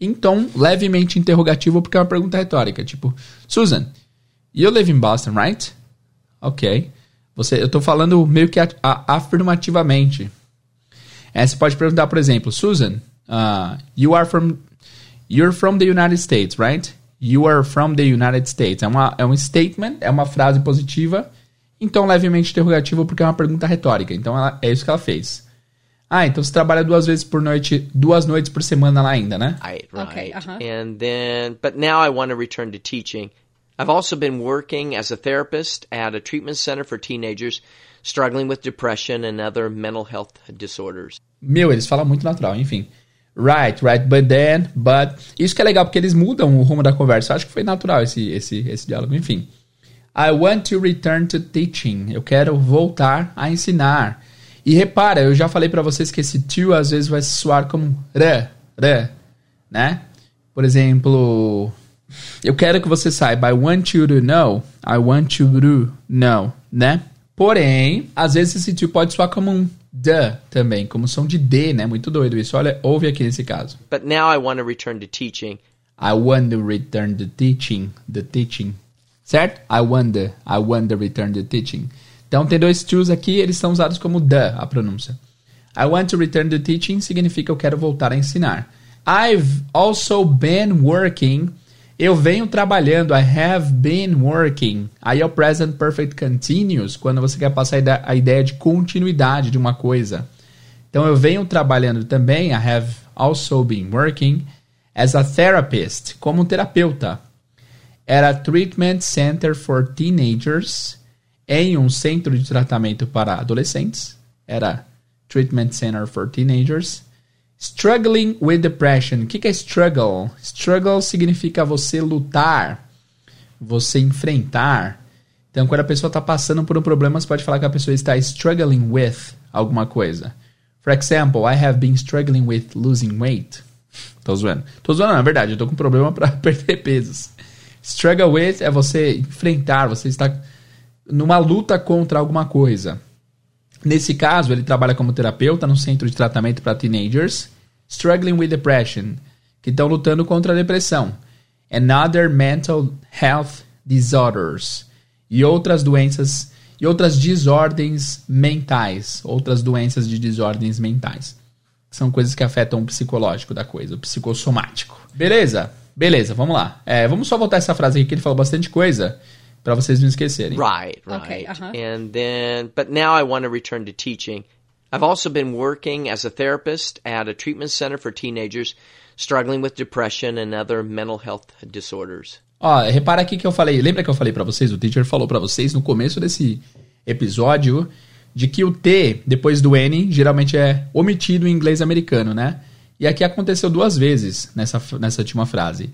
em tom levemente interrogativo, porque é uma pergunta retórica. Tipo, Susan, you live in Boston, right? Ok. Você, eu tô falando meio que a, a, afirmativamente. É, você pode perguntar, por exemplo, Susan, uh, you are from you're from the United States, right? You are from the United States. É, uma, é um statement, é uma frase positiva, então levemente interrogativo porque é uma pergunta retórica. Então ela, é isso que ela fez. Ah, então você trabalha duas vezes por noite, duas noites por semana lá ainda, né? Right, right. Okay, uh-huh. And then, but now I want to return to teaching. I've also been working as a therapist at a treatment center for teenagers struggling with depression and other mental health disorders. Meu, eles falam muito natural, enfim. Right, right, but then, but. Isso que é legal, porque eles mudam o rumo da conversa. Eu acho que foi natural esse, esse, esse diálogo, enfim. I want to return to teaching. Eu quero voltar a ensinar. E repara, eu já falei para vocês que esse to às vezes vai soar como re, re, né? Por exemplo, eu quero que você saiba. I want you to know. I want you to know, né? Porém, às vezes esse to pode soar como um the também, como som de D, né? Muito doido isso. Olha, ouve aqui nesse caso. But now I want to return to teaching. I want to return to teaching, the teaching. Certo? I want the, I want to return to teaching. Então tem dois to's aqui, eles são usados como the, a pronúncia. I want to return to teaching significa eu quero voltar a ensinar. I've also been working. Eu venho trabalhando. I have been working. Aí é o present perfect continuous, quando você quer passar a ideia de continuidade de uma coisa. Então eu venho trabalhando também. I have also been working as a therapist, como um terapeuta. At a treatment center for teenagers em um centro de tratamento para adolescentes. Era Treatment Center for Teenagers. Struggling with Depression. O que, que é struggle? Struggle significa você lutar, você enfrentar. Então, quando a pessoa está passando por um problema, você pode falar que a pessoa está struggling with alguma coisa. For example, I have been struggling with losing weight. Tô zoando. Tô zoando, na verdade, eu tô com problema para perder pesos. Struggle with é você enfrentar, você está numa luta contra alguma coisa. Nesse caso, ele trabalha como terapeuta no centro de tratamento para teenagers struggling with depression, que estão lutando contra a depressão, and other mental health disorders e outras doenças e outras desordens mentais, outras doenças de desordens mentais. São coisas que afetam o psicológico da coisa, o psicossomático. Beleza? Beleza, vamos lá. É, vamos só voltar essa frase aqui que ele falou bastante coisa para vocês não esquecerem. Right, right. Okay, uh-huh. And then, but now I want to return to teaching. I've also been working as a therapist at a treatment center for teenagers struggling with depression and other mental health disorders. Ó, repara aqui que eu falei, lembra que eu falei para vocês, o teacher falou para vocês no começo desse episódio de que o T depois do N geralmente é omitido em inglês americano, né? E aqui aconteceu duas vezes nessa, nessa última frase.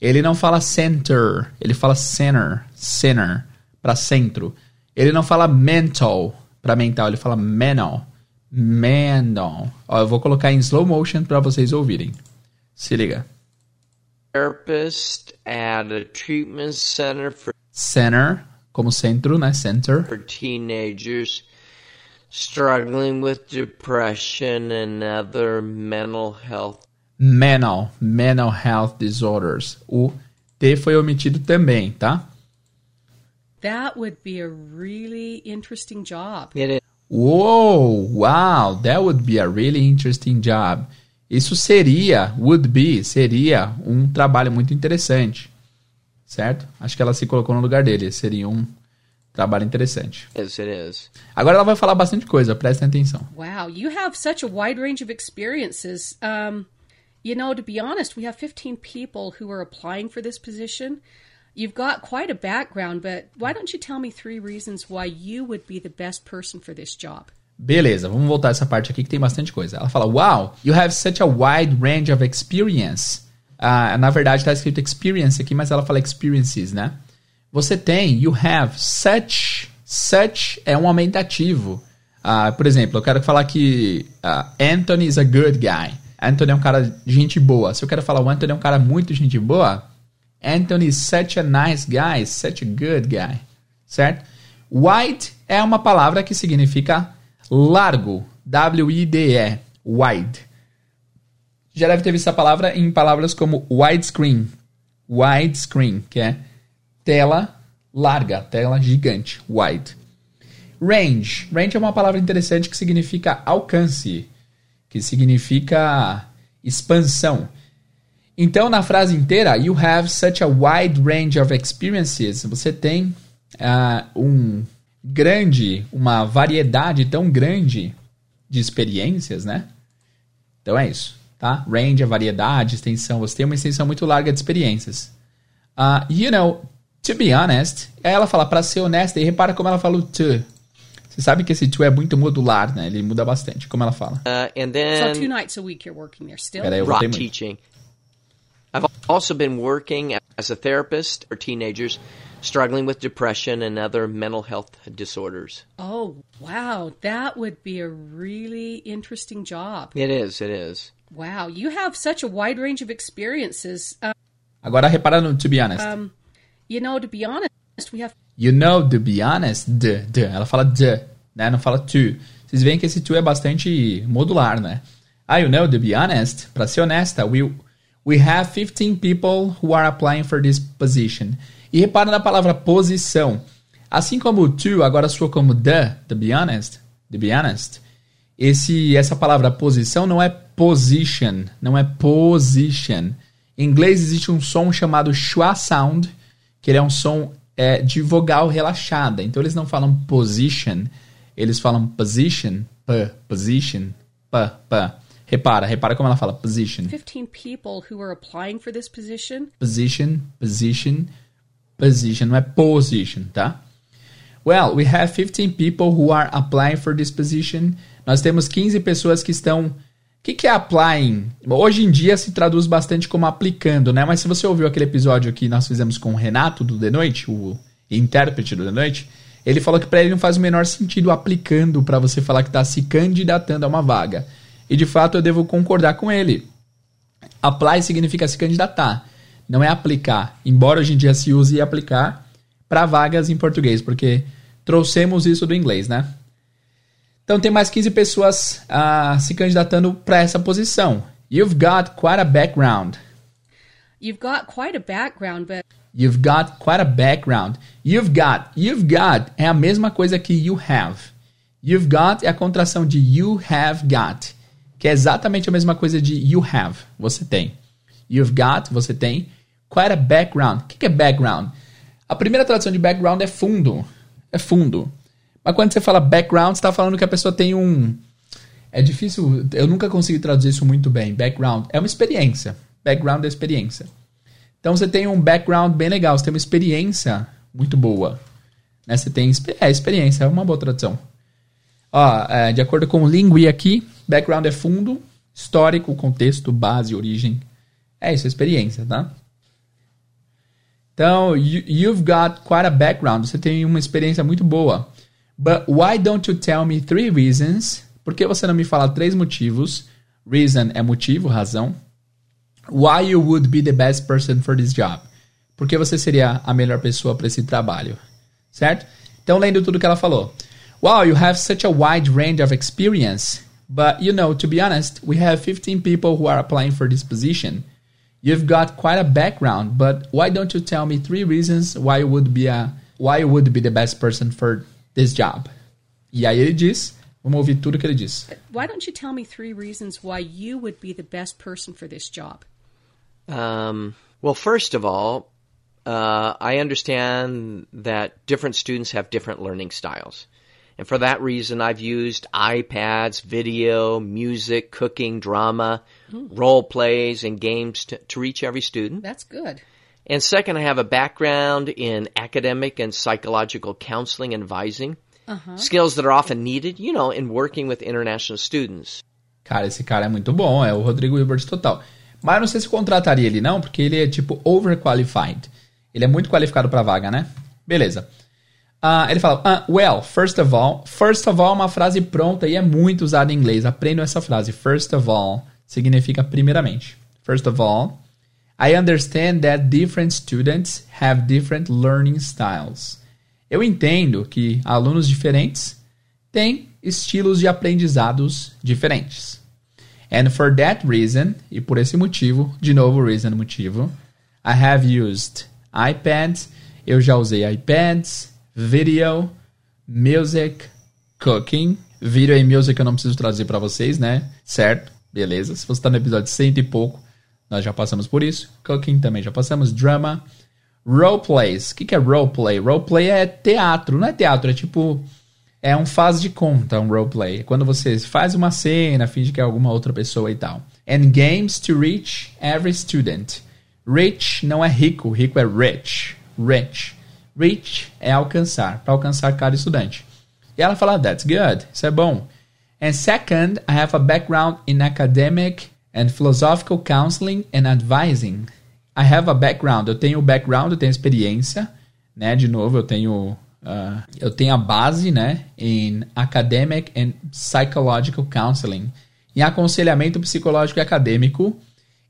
Ele não fala center, ele fala center, center, para centro. Ele não fala mental, para mental, ele fala mental. Mental. Ó, eu vou colocar em slow motion para vocês ouvirem. Se liga. Therapist at a treatment center for Center, como centro, né? Center. for teenagers struggling with depression and other mental health Mental, mental health disorders. O T foi omitido também, tá? That would be a really interesting job. It is. Whoa, wow, that would be a really interesting job. Isso seria, would be, seria um trabalho muito interessante. Certo? Acho que ela se colocou no lugar dele. Seria um trabalho interessante. Yes, it is. Agora ela vai falar bastante coisa, prestem atenção. Wow, you have such a wide range of experiences. Um, you know, to be honest, we have 15 people who are applying for this position. You've got quite a background, but why don't you tell me three reasons why you would be the best person for this job? Beleza, vamos voltar essa parte aqui que tem bastante coisa. Ela fala: Wow, you have such a wide range of experience. Ah, na verdade, está escrito experience aqui, mas ela fala experiences, né? Você tem, you have such. Such é um aumentativo. Ah, por exemplo, eu quero falar que ah, Anthony is a good guy. Anthony é um cara de gente boa. Se eu quero falar o Anthony é um cara muito gente boa, Anthony is such a nice guy, such a good guy. Certo? Wide é uma palavra que significa largo. W-I-D-E. Wide. Já deve ter visto essa palavra em palavras como widescreen. Widescreen, que é tela larga, tela gigante. Wide. Range. Range é uma palavra interessante que significa alcance, que significa expansão. Então, na frase inteira, you have such a wide range of experiences. Você tem uh, um grande, uma variedade tão grande de experiências, né? Então é isso, tá? Range é variedade, extensão. Você tem uma extensão muito larga de experiências. Uh, you know, to be honest, ela fala para ser honesta e repara como ela fala o to. Você sabe que esse to é muito modular, né? Ele muda bastante, como ela fala. Uh, and then So two nights a week you're working there still. Peraí, eu rock teaching. I've also been working as a therapist for teenagers struggling with depression and other mental health disorders. Oh, wow. That would be a really interesting job. It is, it is. Wow. You have such a wide range of experiences. Uh, Agora repara no to be honest. um, you know, to be honest, we have You know, to be honest, the, the. Ela fala the, né? Não fala to. Vocês veem que esse to é bastante modular, né? Ah, you know, to be honest, pra ser honesta, we, we have 15 people who are applying for this position. E repara na palavra posição. Assim como to agora soa como the, to be honest, to be honest. Esse, essa palavra posição não é position, não é position. Em inglês existe um som chamado schwa sound, que é um som é, de vogal relaxada. Então eles não falam position, eles falam position, p, position, p, p. Repara, repara como ela fala position. 15 people who are applying for this position. Position, position, position, não é position, tá? Well, we have 15 people who are applying for this position. Nós temos 15 pessoas que estão. O que, que é applying? Hoje em dia se traduz bastante como aplicando, né? Mas se você ouviu aquele episódio que nós fizemos com o Renato do The Noite, o intérprete do The Noite, ele falou que para ele não faz o menor sentido aplicando para você falar que está se candidatando a uma vaga. E de fato eu devo concordar com ele. Apply significa se candidatar, não é aplicar. Embora hoje em dia se use aplicar para vagas em português, porque trouxemos isso do inglês, né? Então tem mais 15 pessoas ah, se candidatando para essa posição. You've got quite a background. You've got quite a background, but You've got quite a background. You've got. You've got é a mesma coisa que you have. You've got é a contração de you have got, que é exatamente a mesma coisa de you have. Você tem. You've got, você tem. Quite a background. O que é background? A primeira tradução de background é fundo. É fundo. Mas quando você fala background, você está falando que a pessoa tem um. É difícil. Eu nunca consegui traduzir isso muito bem. Background é uma experiência. Background é experiência. Então você tem um background bem legal, você tem uma experiência muito boa. Né? Você tem é, experiência, é uma boa tradução. Ó, é, de acordo com o Lingui aqui, background é fundo, histórico, contexto, base, origem. É isso, experiência, tá? Então, you, you've got quite a background, você tem uma experiência muito boa. But why don't you tell me three reasons? Por que você não me fala três motivos? Reason é motivo, razão. Why you would be the best person for this job? Por que você seria a melhor pessoa para esse trabalho? Certo? Então, lendo tudo que ela falou. Wow, you have such a wide range of experience. But, you know, to be honest, we have 15 people who are applying for this position. You've got quite a background, but why don't you tell me three reasons why you would be a why you would be the best person for this job? E aí ele diz, vamos ouvir tudo que ele diz. why don't you tell me three reasons why you would be the best person for this job? Um, well, first of all, uh, I understand that different students have different learning styles. And for that reason, I've used iPads, video, music, cooking, drama, role plays, and games to, to reach every student. That's good. And second, I have a background in academic and psychological counseling and advising, skills that are often needed, you know, in working with international students. Cara, esse cara é muito bom, é o Rodrigo Hilbert total. Mas eu não sei se contrataria ele não, porque ele é tipo overqualified. Ele é muito qualificado pra vaga, né? Beleza. Ah, ele fala, ah, well, first of all. First of all é uma frase pronta e é muito usada em inglês. Aprendam essa frase. First of all significa primeiramente. First of all, I understand that different students have different learning styles. Eu entendo que alunos diferentes têm estilos de aprendizados diferentes. And for that reason, e por esse motivo, de novo reason motivo, I have used iPads, eu já usei iPads, video, music, cooking. Video e music eu não preciso trazer para vocês, né? Certo? Beleza. Se você tá no episódio cento e pouco, nós já passamos por isso. Cooking também já passamos. Drama. Roleplays. O que, que é roleplay? Roleplay é teatro. Não é teatro, é tipo. É um faz de conta, um roleplay. Quando você faz uma cena, finge que é alguma outra pessoa e tal. And games to reach every student. Rich não é rico, rico é rich. Rich. Reach é alcançar, para alcançar cada estudante. E ela fala, that's good, isso é bom. And second, I have a background in academic and philosophical counseling and advising. I have a background, eu tenho background, eu tenho experiência, né? De novo, eu tenho uh, eu tenho a base, né? Em academic and psychological counseling, em aconselhamento psicológico e acadêmico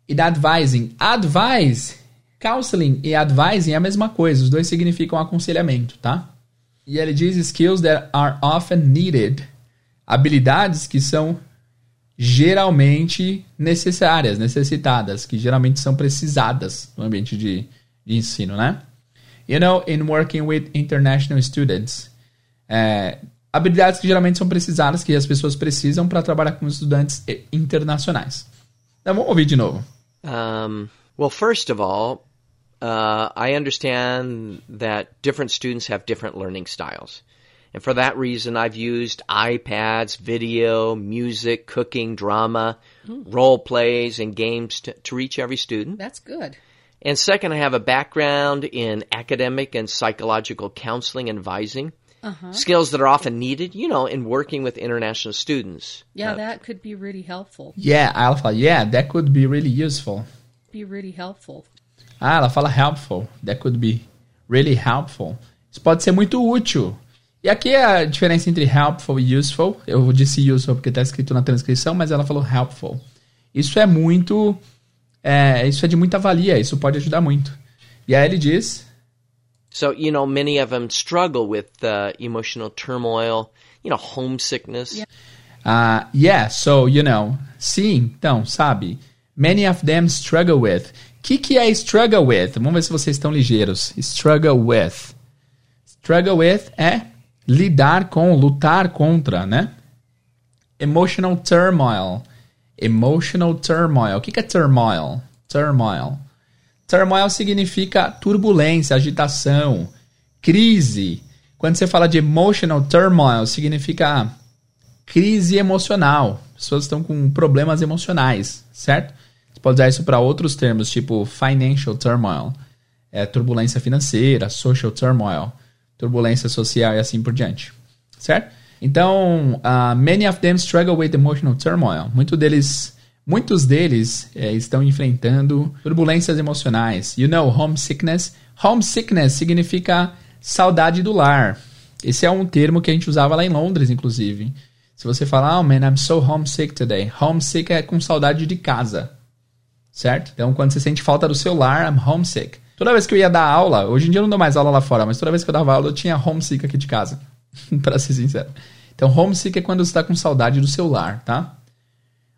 e da advising. Advise, counseling e advising é a mesma coisa, os dois significam aconselhamento, tá? E ele diz skills that are often needed, habilidades que são geralmente necessárias, necessitadas, que geralmente são precisadas no ambiente de, de ensino, né? You know, in working with international students, é, habilidades que geralmente são precisadas, que as pessoas precisam para trabalhar com estudantes internacionais. Então vamos ouvir de novo. Um, well, first of all, uh, I understand that different students have different learning styles. And for that reason, I've used iPads, video, music, cooking, drama, role plays, and games to, to reach every student. That's good. And second, I have a background in academic and psychological counseling and advising. Skills that are often needed, you know, in working with international students. Yeah, that could be really helpful. Yeah, ela fala, yeah, that could be really useful. Be really helpful. Ah, ela fala helpful. That could be really helpful. Isso pode ser muito útil. E aqui é a diferença entre helpful e useful. Eu disse useful porque está escrito na transcrição, mas ela falou helpful. Isso é muito. É, isso é de muita valia, isso pode ajudar muito. E aí ele diz. So, you know, many of them struggle with uh, emotional turmoil, you know, homesickness. Yeah. Uh, yeah, so, you know. Sim, então, sabe? Many of them struggle with. O que, que é struggle with? Vamos ver se vocês estão ligeiros. Struggle with. Struggle with é lidar com, lutar contra, né? Emotional turmoil. Emotional turmoil. O que, é turmoil? Turmoil. Turmoil significa turbulência, agitação, crise. Quando você fala de emotional turmoil, significa crise emocional. Pessoas estão com problemas emocionais, certo? Você pode usar isso para outros termos, tipo financial turmoil, é, turbulência financeira, social turmoil, turbulência social e assim por diante, certo? Então, uh, many of them struggle with emotional turmoil. Muito deles, muitos deles é, estão enfrentando turbulências emocionais. You know, homesickness. Homesickness significa saudade do lar. Esse é um termo que a gente usava lá em Londres, inclusive. Se você falar, oh man, I'm so homesick today. Homesick é com saudade de casa, certo? Então, quando você sente falta do seu lar, I'm homesick. Toda vez que eu ia dar aula, hoje em dia eu não dou mais aula lá fora, mas toda vez que eu dava aula eu tinha homesick aqui de casa, para ser sincero. Então, homesick é quando você tá com saudade do seu lar, tá?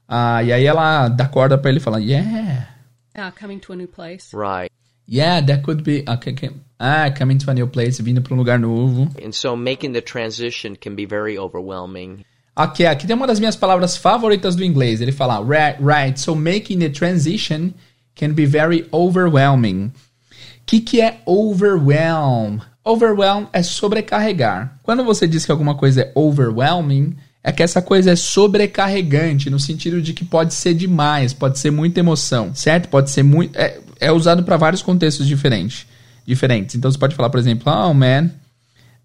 Ah, e aí ela dá corda para ele e fala, yeah, Ah, coming to a new place. Right. yeah, that could be, okay, okay. ah, coming to a new place, vindo para um lugar novo. And so making the transition can be very overwhelming. Ok, aqui tem uma das minhas palavras favoritas do inglês. Ele fala, right, right, so making the transition can be very overwhelming. O que, que é overwhelm? Overwhelm é sobrecarregar. Quando você diz que alguma coisa é overwhelming, é que essa coisa é sobrecarregante, no sentido de que pode ser demais, pode ser muita emoção, certo? Pode ser muito. É, é usado para vários contextos diferentes. diferentes. Então você pode falar, por exemplo, oh man,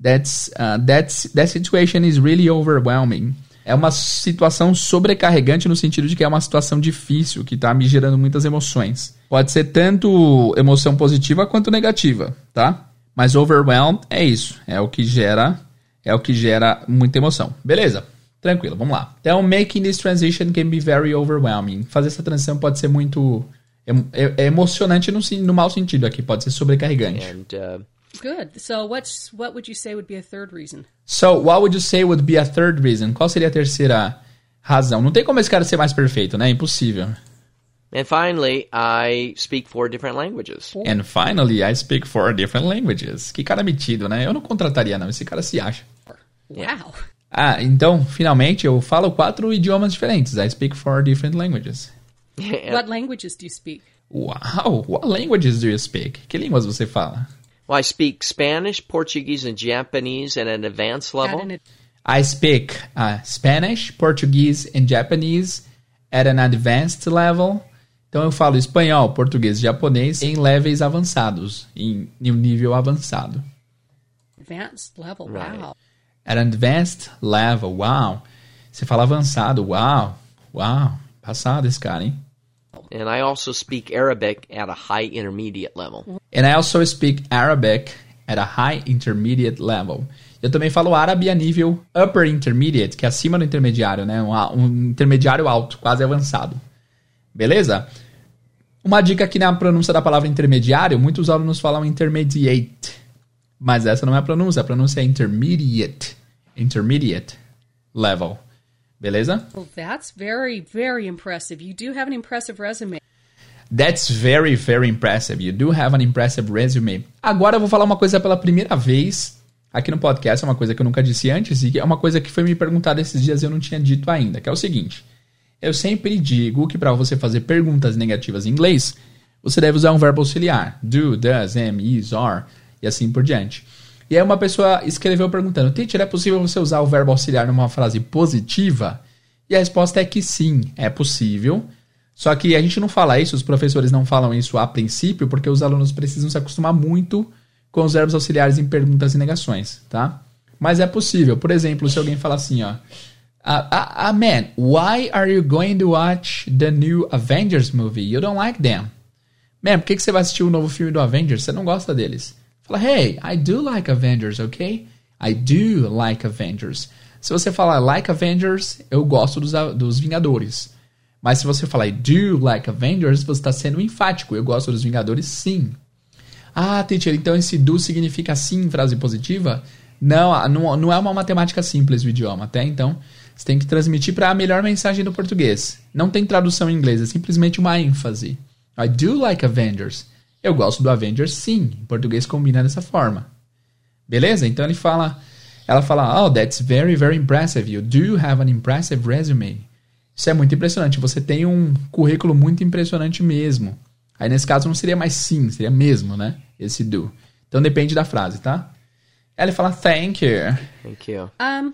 that's, uh, that's, that situation is really overwhelming. É uma situação sobrecarregante no sentido de que é uma situação difícil, que está me gerando muitas emoções. Pode ser tanto emoção positiva quanto negativa, tá? Mas overwhelmed é isso, é o que gera, é o que gera muita emoção. Beleza? Tranquilo, vamos lá. Então, making this transition can be very overwhelming. Fazer essa transição pode ser muito é, é- é emocionante no, no mau sentido aqui, pode ser sobrecarregante. And uh, Good. So, what's what would you say would be a third reason? So, what would you say would be a third reason? Qual seria a terceira razão? Não tem como esse cara ser mais perfeito, né? Impossível. And finally, I speak four different languages. And finally, I speak four different languages. Que cara metido, né? Eu não contrataria, não. Esse cara se acha. Wow. Ah, então, finalmente, eu falo quatro idiomas diferentes. I speak four different languages. What languages do you speak? Uau! What languages do you speak? Que línguas você fala? Well, I speak Spanish, Portuguese, and Japanese at an advanced level. I speak uh, Spanish, Portuguese and Japanese at an advanced level. Então eu falo espanhol, português e japonês em levels avançados, em, em um nível avançado. advanced level. Right. Wow. At an advanced level, uau. Você fala avançado, uau. Uau, passado esse cara, hein? And I also speak Arabic at a high intermediate level. And I also speak Arabic at a high intermediate level. Eu também falo árabe a nível upper intermediate, que é acima do intermediário, né? Um, um intermediário alto, quase avançado. Beleza? Uma dica aqui na pronúncia da palavra intermediário, muitos alunos falam intermediate. Mas essa não é a pronúncia, a pronúncia é intermediate. Intermediate level. Beleza? Well, that's very, very impressive. You do have an impressive resume. That's very, very impressive. You do have an impressive resume. Agora eu vou falar uma coisa pela primeira vez aqui no podcast, é uma coisa que eu nunca disse antes e que é uma coisa que foi me perguntada esses dias e eu não tinha dito ainda, que é o seguinte. Eu sempre digo que para você fazer perguntas negativas em inglês, você deve usar um verbo auxiliar. Do, does, am, is, are e assim por diante. E aí uma pessoa escreveu perguntando, Teacher, é possível você usar o verbo auxiliar numa frase positiva? E a resposta é que sim, é possível. Só que a gente não fala isso, os professores não falam isso a princípio, porque os alunos precisam se acostumar muito com os verbos auxiliares em perguntas e negações, tá? Mas é possível. Por exemplo, se alguém fala assim, ó. Ah, ah, ah, man, why are you going to watch the new Avengers movie? You don't like them. Man, por que, que você vai assistir o novo filme do Avengers? Você não gosta deles. Fala, hey, I do like Avengers, ok? I do like Avengers. Se você falar like Avengers, eu gosto dos, dos Vingadores. Mas se você falar I do like Avengers, você está sendo enfático. Eu gosto dos Vingadores, sim. Ah, teacher, então esse do significa sim frase positiva? Não, não, não é uma matemática simples o idioma, até então. Você tem que transmitir para a melhor mensagem do português. Não tem tradução em inglês, é simplesmente uma ênfase. I do like Avengers. Eu gosto do Avengers, sim. Em português combina dessa forma. Beleza? Então ele fala, ela fala, oh, that's very, very impressive. You do have an impressive resume. Isso é muito impressionante. Você tem um currículo muito impressionante mesmo. Aí nesse caso não seria mais sim, seria mesmo, né? Esse do. Então depende da frase, tá? Ela fala thank you. Thank you. Um,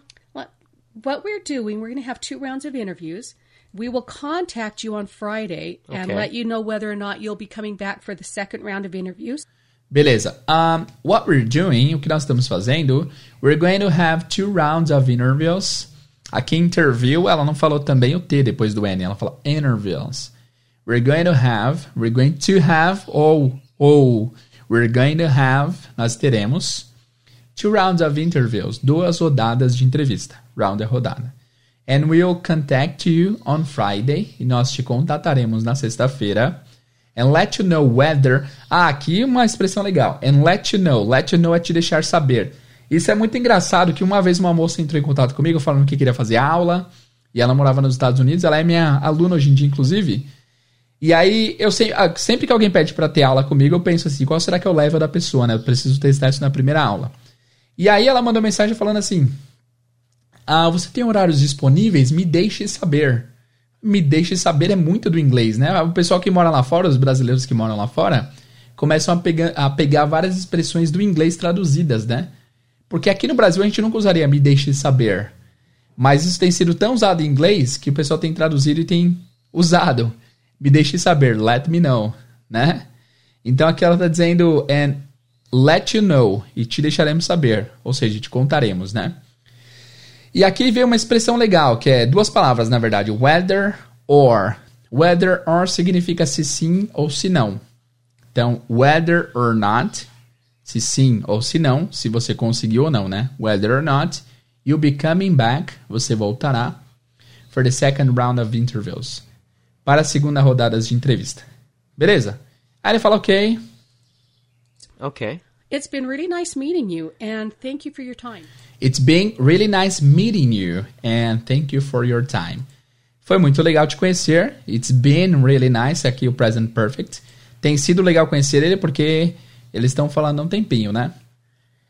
what, we're doing, we're going to have two rounds of interviews. We will contact you on Friday and Okay. let you know whether or not you'll be coming back for the second round of interviews. Beleza. Um, what we're doing, o que nós estamos fazendo, we're going to have two rounds of interviews. Aqui interview, ela não falou também o T depois do N, ela falou interviews. We're going to have, we're going to have, ou, ou, we're going to have, nós teremos two rounds of interviews, duas rodadas de entrevista. Round é rodada. And we'll contact you on Friday, e nós te contataremos na sexta-feira. And let you know whether. Ah, aqui uma expressão legal. And let you know. Let you know é te deixar saber. Isso é muito engraçado que uma vez uma moça entrou em contato comigo falando que queria fazer aula. E ela morava nos Estados Unidos. Ela é minha aluna hoje em dia, inclusive. E aí, eu sempre, ah, sempre que alguém pede pra ter aula comigo, eu penso assim, qual será que é o level da pessoa, né? Eu preciso testar isso na primeira aula. E aí ela mandou mensagem falando assim: ah, você tem horários disponíveis? Me deixe saber. Me deixe saber é muito do inglês, né? O pessoal que mora lá fora, os brasileiros que moram lá fora, começam a pegar, a pegar várias expressões do inglês traduzidas, né? Porque aqui no Brasil a gente nunca usaria me deixe saber. Mas isso tem sido tão usado em inglês que o pessoal tem traduzido e tem usado. Me deixe saber, let me know, né? Então aqui ela tá dizendo and let you know e te deixaremos saber, ou seja, te contaremos, né? E aqui veio uma expressão legal, que é duas palavras, na verdade, whether or. Whether or significa se sim ou se não. Então, whether or not, se sim ou se não, se você conseguiu ou não, né? Whether or not, you'll be coming back, você voltará, for the second round of interviews. Para a segunda rodada de entrevista. Beleza? Aí ele fala, ok, Okay. It's been really nice meeting you, and thank you for your time. It's been really nice meeting you and thank you for your time. Foi muito legal te conhecer. It's been really nice. Aqui o present perfect. Tem sido legal conhecer ele porque eles estão falando há um tempinho, né?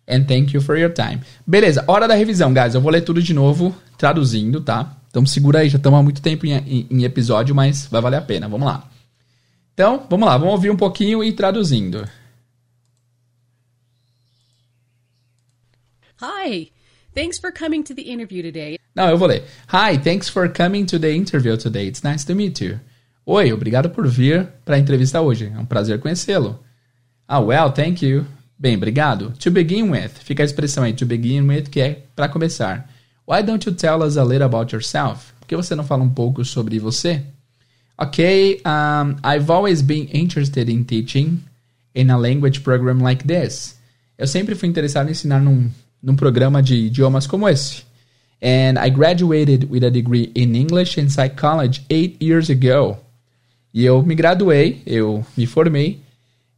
And thank you for your time. Beleza, hora da revisão, guys. Eu vou ler tudo de novo, traduzindo, tá? Então segura aí, já estamos há muito tempo em, em, em episódio, mas vai valer a pena. Vamos lá. Então, vamos lá, vamos ouvir um pouquinho e traduzindo. Hi. Thanks for coming to the interview today. Não, eu vou ler. Hi, thanks for coming to the interview today. It's nice to meet you. Oi, obrigado por vir para a entrevista hoje. É um prazer conhecê-lo. Ah, well, thank you. Bem, obrigado. To begin with, fica a expressão aí, to begin with, que é para começar. Why don't you tell us a little about yourself? Por que você não fala um pouco sobre você? Okay, um, I've always been interested in teaching in a language program like this. Eu sempre fui interessado em ensinar num num programa de idiomas como esse. And I graduated with a degree in English and Psychology eight years ago. E eu me graduei, eu me formei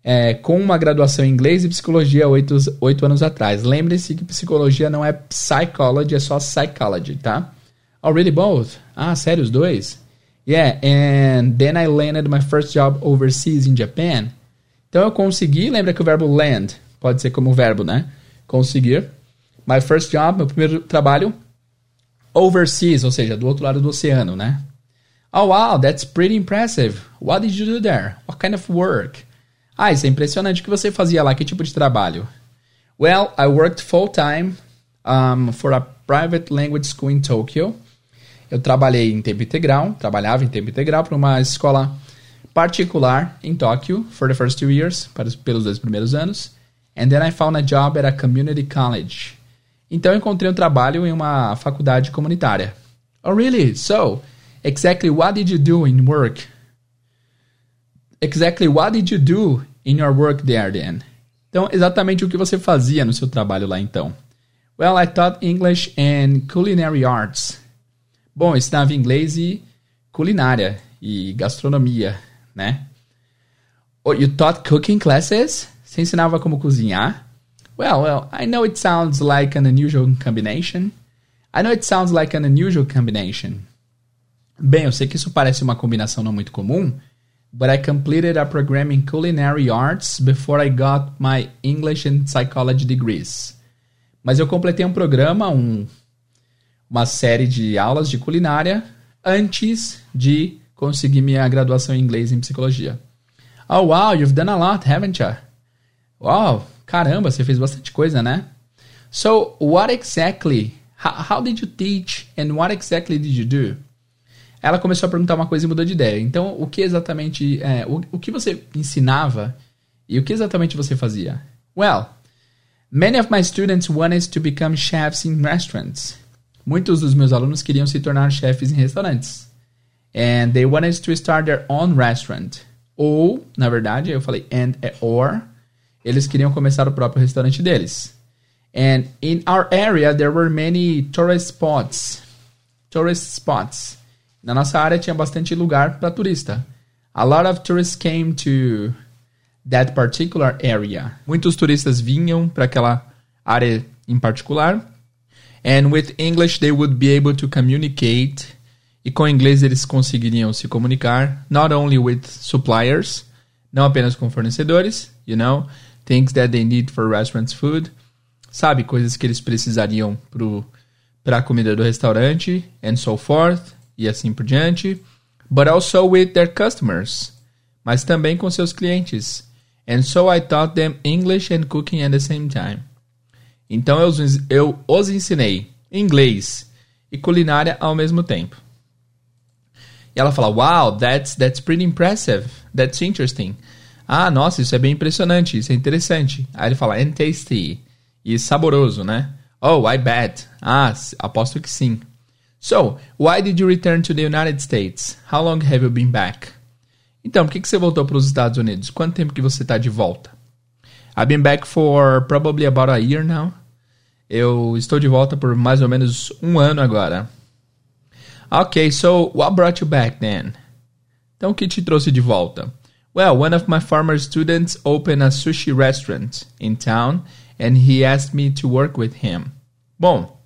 é, com uma graduação em inglês e psicologia oito, oito anos atrás. Lembre-se que psicologia não é psychology, é só psychology, tá? Oh, really both? Ah, sério, os dois? Yeah, and then I landed my first job overseas in Japan. Então eu consegui, lembra que o verbo land pode ser como verbo, né? Conseguir. My first job, meu primeiro trabalho, overseas, ou seja, do outro lado do oceano, né? Oh, wow, that's pretty impressive. What did you do there? What kind of work? Ah, isso é impressionante. O que você fazia lá? Que tipo de trabalho? Well, I worked full time um, for a private language school in Tokyo. Eu trabalhei em tempo integral, trabalhava em tempo integral para uma escola particular em Tóquio for the first two years, para, pelos dois primeiros anos. And then I found a job at a community college. Então eu encontrei um trabalho em uma faculdade comunitária. Oh, really? So, exactly what did you do in work? Exactly what did you do in your work there then? Então, exatamente o que você fazia no seu trabalho lá então? Well, I taught English and culinary arts. Bom, eu ensinava inglês e culinária e gastronomia, né? Oh, you taught cooking classes? Você ensinava como cozinhar? Well, well, I know it sounds like an unusual combination. I know it sounds like an unusual combination. Bem, eu sei que isso parece uma combinação não muito comum, but I completed a program in culinary arts before I got my English and psychology degrees. Mas eu completei um programa, um, uma série de aulas de culinária antes de conseguir minha graduação em inglês em psicologia. Oh wow, you've done a lot, haven't you? Wow, Caramba, você fez bastante coisa, né? So, what exactly? How, how did you teach and what exactly did you do? Ela começou a perguntar uma coisa e mudou de ideia. Então, o que exatamente, é, o, o que você ensinava e o que exatamente você fazia? Well, many of my students wanted to become chefs in restaurants. Muitos dos meus alunos queriam se tornar chefes em restaurantes. And they wanted to start their own restaurant. Ou, na verdade, eu falei and or eles queriam começar o próprio restaurante deles. And in our area there were many tourist spots. Tourist spots. Na nossa área tinha bastante lugar para turista. A lot of tourists came to that particular area. Muitos turistas vinham para aquela área em particular. And with English they would be able to communicate. E com inglês eles conseguiriam se comunicar, not only with suppliers, não apenas com fornecedores, you know, things that they need for restaurants food, sabe, coisas que eles precisariam para a comida do restaurante, and so forth, e assim por diante, but also with their customers, mas também com seus clientes. And so I taught them English and cooking at the same time. Então eu, eu os ensinei inglês e culinária ao mesmo tempo. E ela fala: Wow, that's, that's pretty impressive. That's interesting. Ah, nossa, isso é bem impressionante, isso é interessante. Aí ele fala, and tasty. E saboroso, né? Oh, I bet. Ah, aposto que sim. So, why did you return to the United States? How long have you been back? Então, por que, que você voltou para os Estados Unidos? Quanto tempo que você está de volta? I've been back for probably about a year now. Eu estou de volta por mais ou menos um ano agora. Ok, so what brought you back then? Então, o que te trouxe de volta? Well, one of my former students opened a sushi restaurant in town and he asked me to work with him. Bom,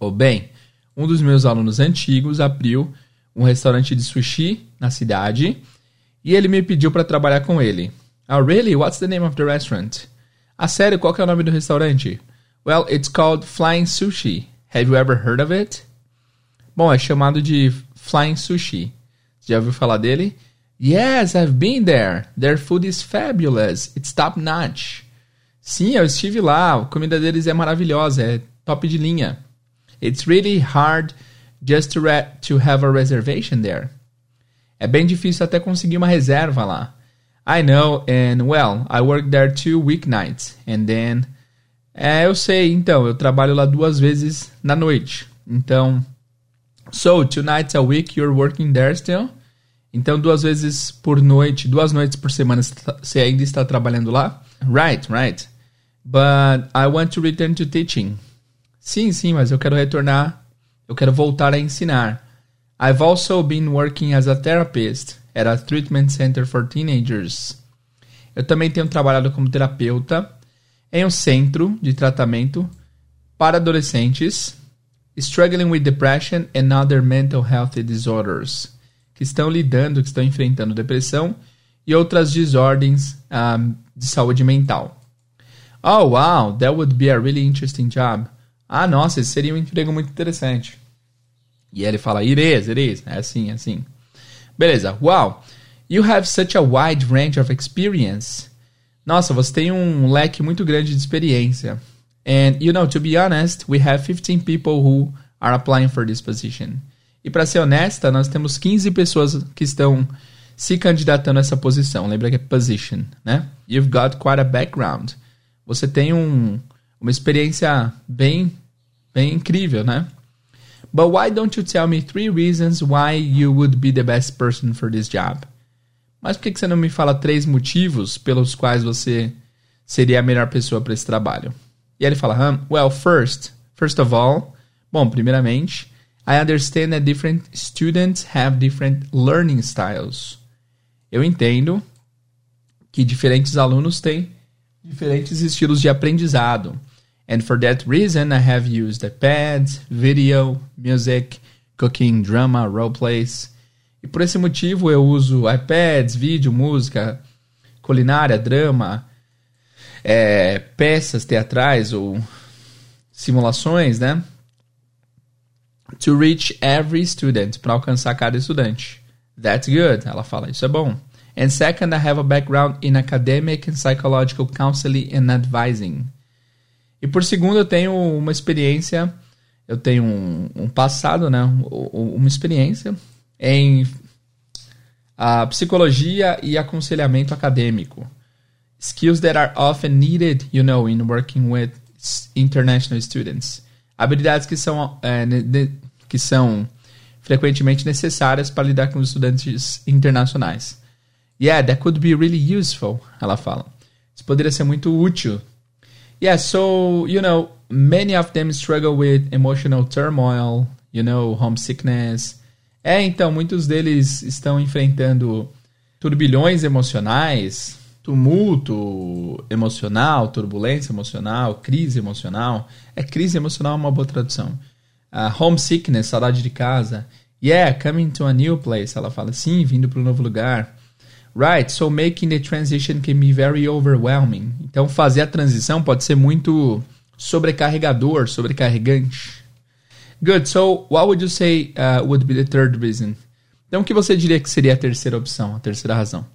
ou bem, um dos meus alunos antigos abriu um restaurante de sushi na cidade e ele me pediu para trabalhar com ele. Oh, really? What's the name of the restaurant? Ah, sério, qual é o nome do restaurante? Well, it's called Flying Sushi. Have you ever heard of it? Bom, é chamado de Flying Sushi. Já ouviu falar dele? Yes, I've been there. Their food is fabulous. It's top notch. Sim, eu estive lá. A comida deles é maravilhosa, é top de linha. It's really hard just to, to have a reservation there. É bem difícil até conseguir uma reserva lá. I know, and well, I work there two weeknights, and then. É, eu sei, então, eu trabalho lá duas vezes na noite. Então. So, two nights a week you're working there still? Então, duas vezes por noite, duas noites por semana você ainda está trabalhando lá? Right, right. But I want to return to teaching. Sim, sim, mas eu quero retornar, eu quero voltar a ensinar. I've also been working as a therapist at a treatment center for teenagers. Eu também tenho trabalhado como terapeuta em um centro de tratamento para adolescentes struggling with depression and other mental health disorders, que estão lidando, que estão enfrentando depressão e outras desordens um, ah, de saúde mental. Oh, wow, that would be a really interesting job. Ah, nossa, esse seria um emprego muito interessante. E ele fala, it is, it is. É assim, é assim. Beleza. Wow, you have such a wide range of experience. Nossa, você tem um leque muito grande de experiência. And, you know, to be honest, we have 15 people who are applying for this position. E para ser honesta, nós temos 15 pessoas que estão se candidatando a essa posição. Lembra que é position, né? You've got quite a background. Você tem um, uma experiência bem Bem incrível, né? But why don't you tell me three reasons why you would be the best person for this job? Mas por que você não me fala três motivos pelos quais você seria a melhor pessoa para esse trabalho? E ele fala, huh? well, first, first of all, bom, primeiramente, I understand that different students have different learning styles. Eu entendo que diferentes alunos têm diferentes estilos de aprendizado. And for that reason, I have used iPads, video, music, cooking, drama, role plays. E por esse motivo eu uso iPads, vídeo, música, culinária, drama, é, peças teatrais ou simulações, né? To reach every student, para alcançar cada estudante. That's good, ela fala, isso é bom. And second, I have a background in academic and psychological counseling and advising. E por segundo, eu tenho uma experiência, eu tenho um, um passado, né? Uma experiência em a psicologia e aconselhamento acadêmico. Skills that are often needed, you know, in working with international students. Habilidades que são, é, que são frequentemente necessárias para lidar com estudantes internacionais. Yeah, that could be really useful, ela fala. Isso poderia ser muito útil yeah, so, you know, many of them struggle with emotional turmoil, you know, homesickness. É, então, muitos deles estão enfrentando turbilhões emocionais, tumulto emocional, turbulência emocional, crise emocional. É, crise emocional é uma boa tradução. Uh, homesickness, saudade de casa. Yeah, coming to a new place. Ela fala, sim, vindo para um novo lugar. Right, so making the transition can be very overwhelming. Então fazer a transição pode ser muito sobrecarregador, sobrecarregante. Good, so what would you say uh, would be the third reason? Então o que você diria que seria a terceira opção, a terceira razão?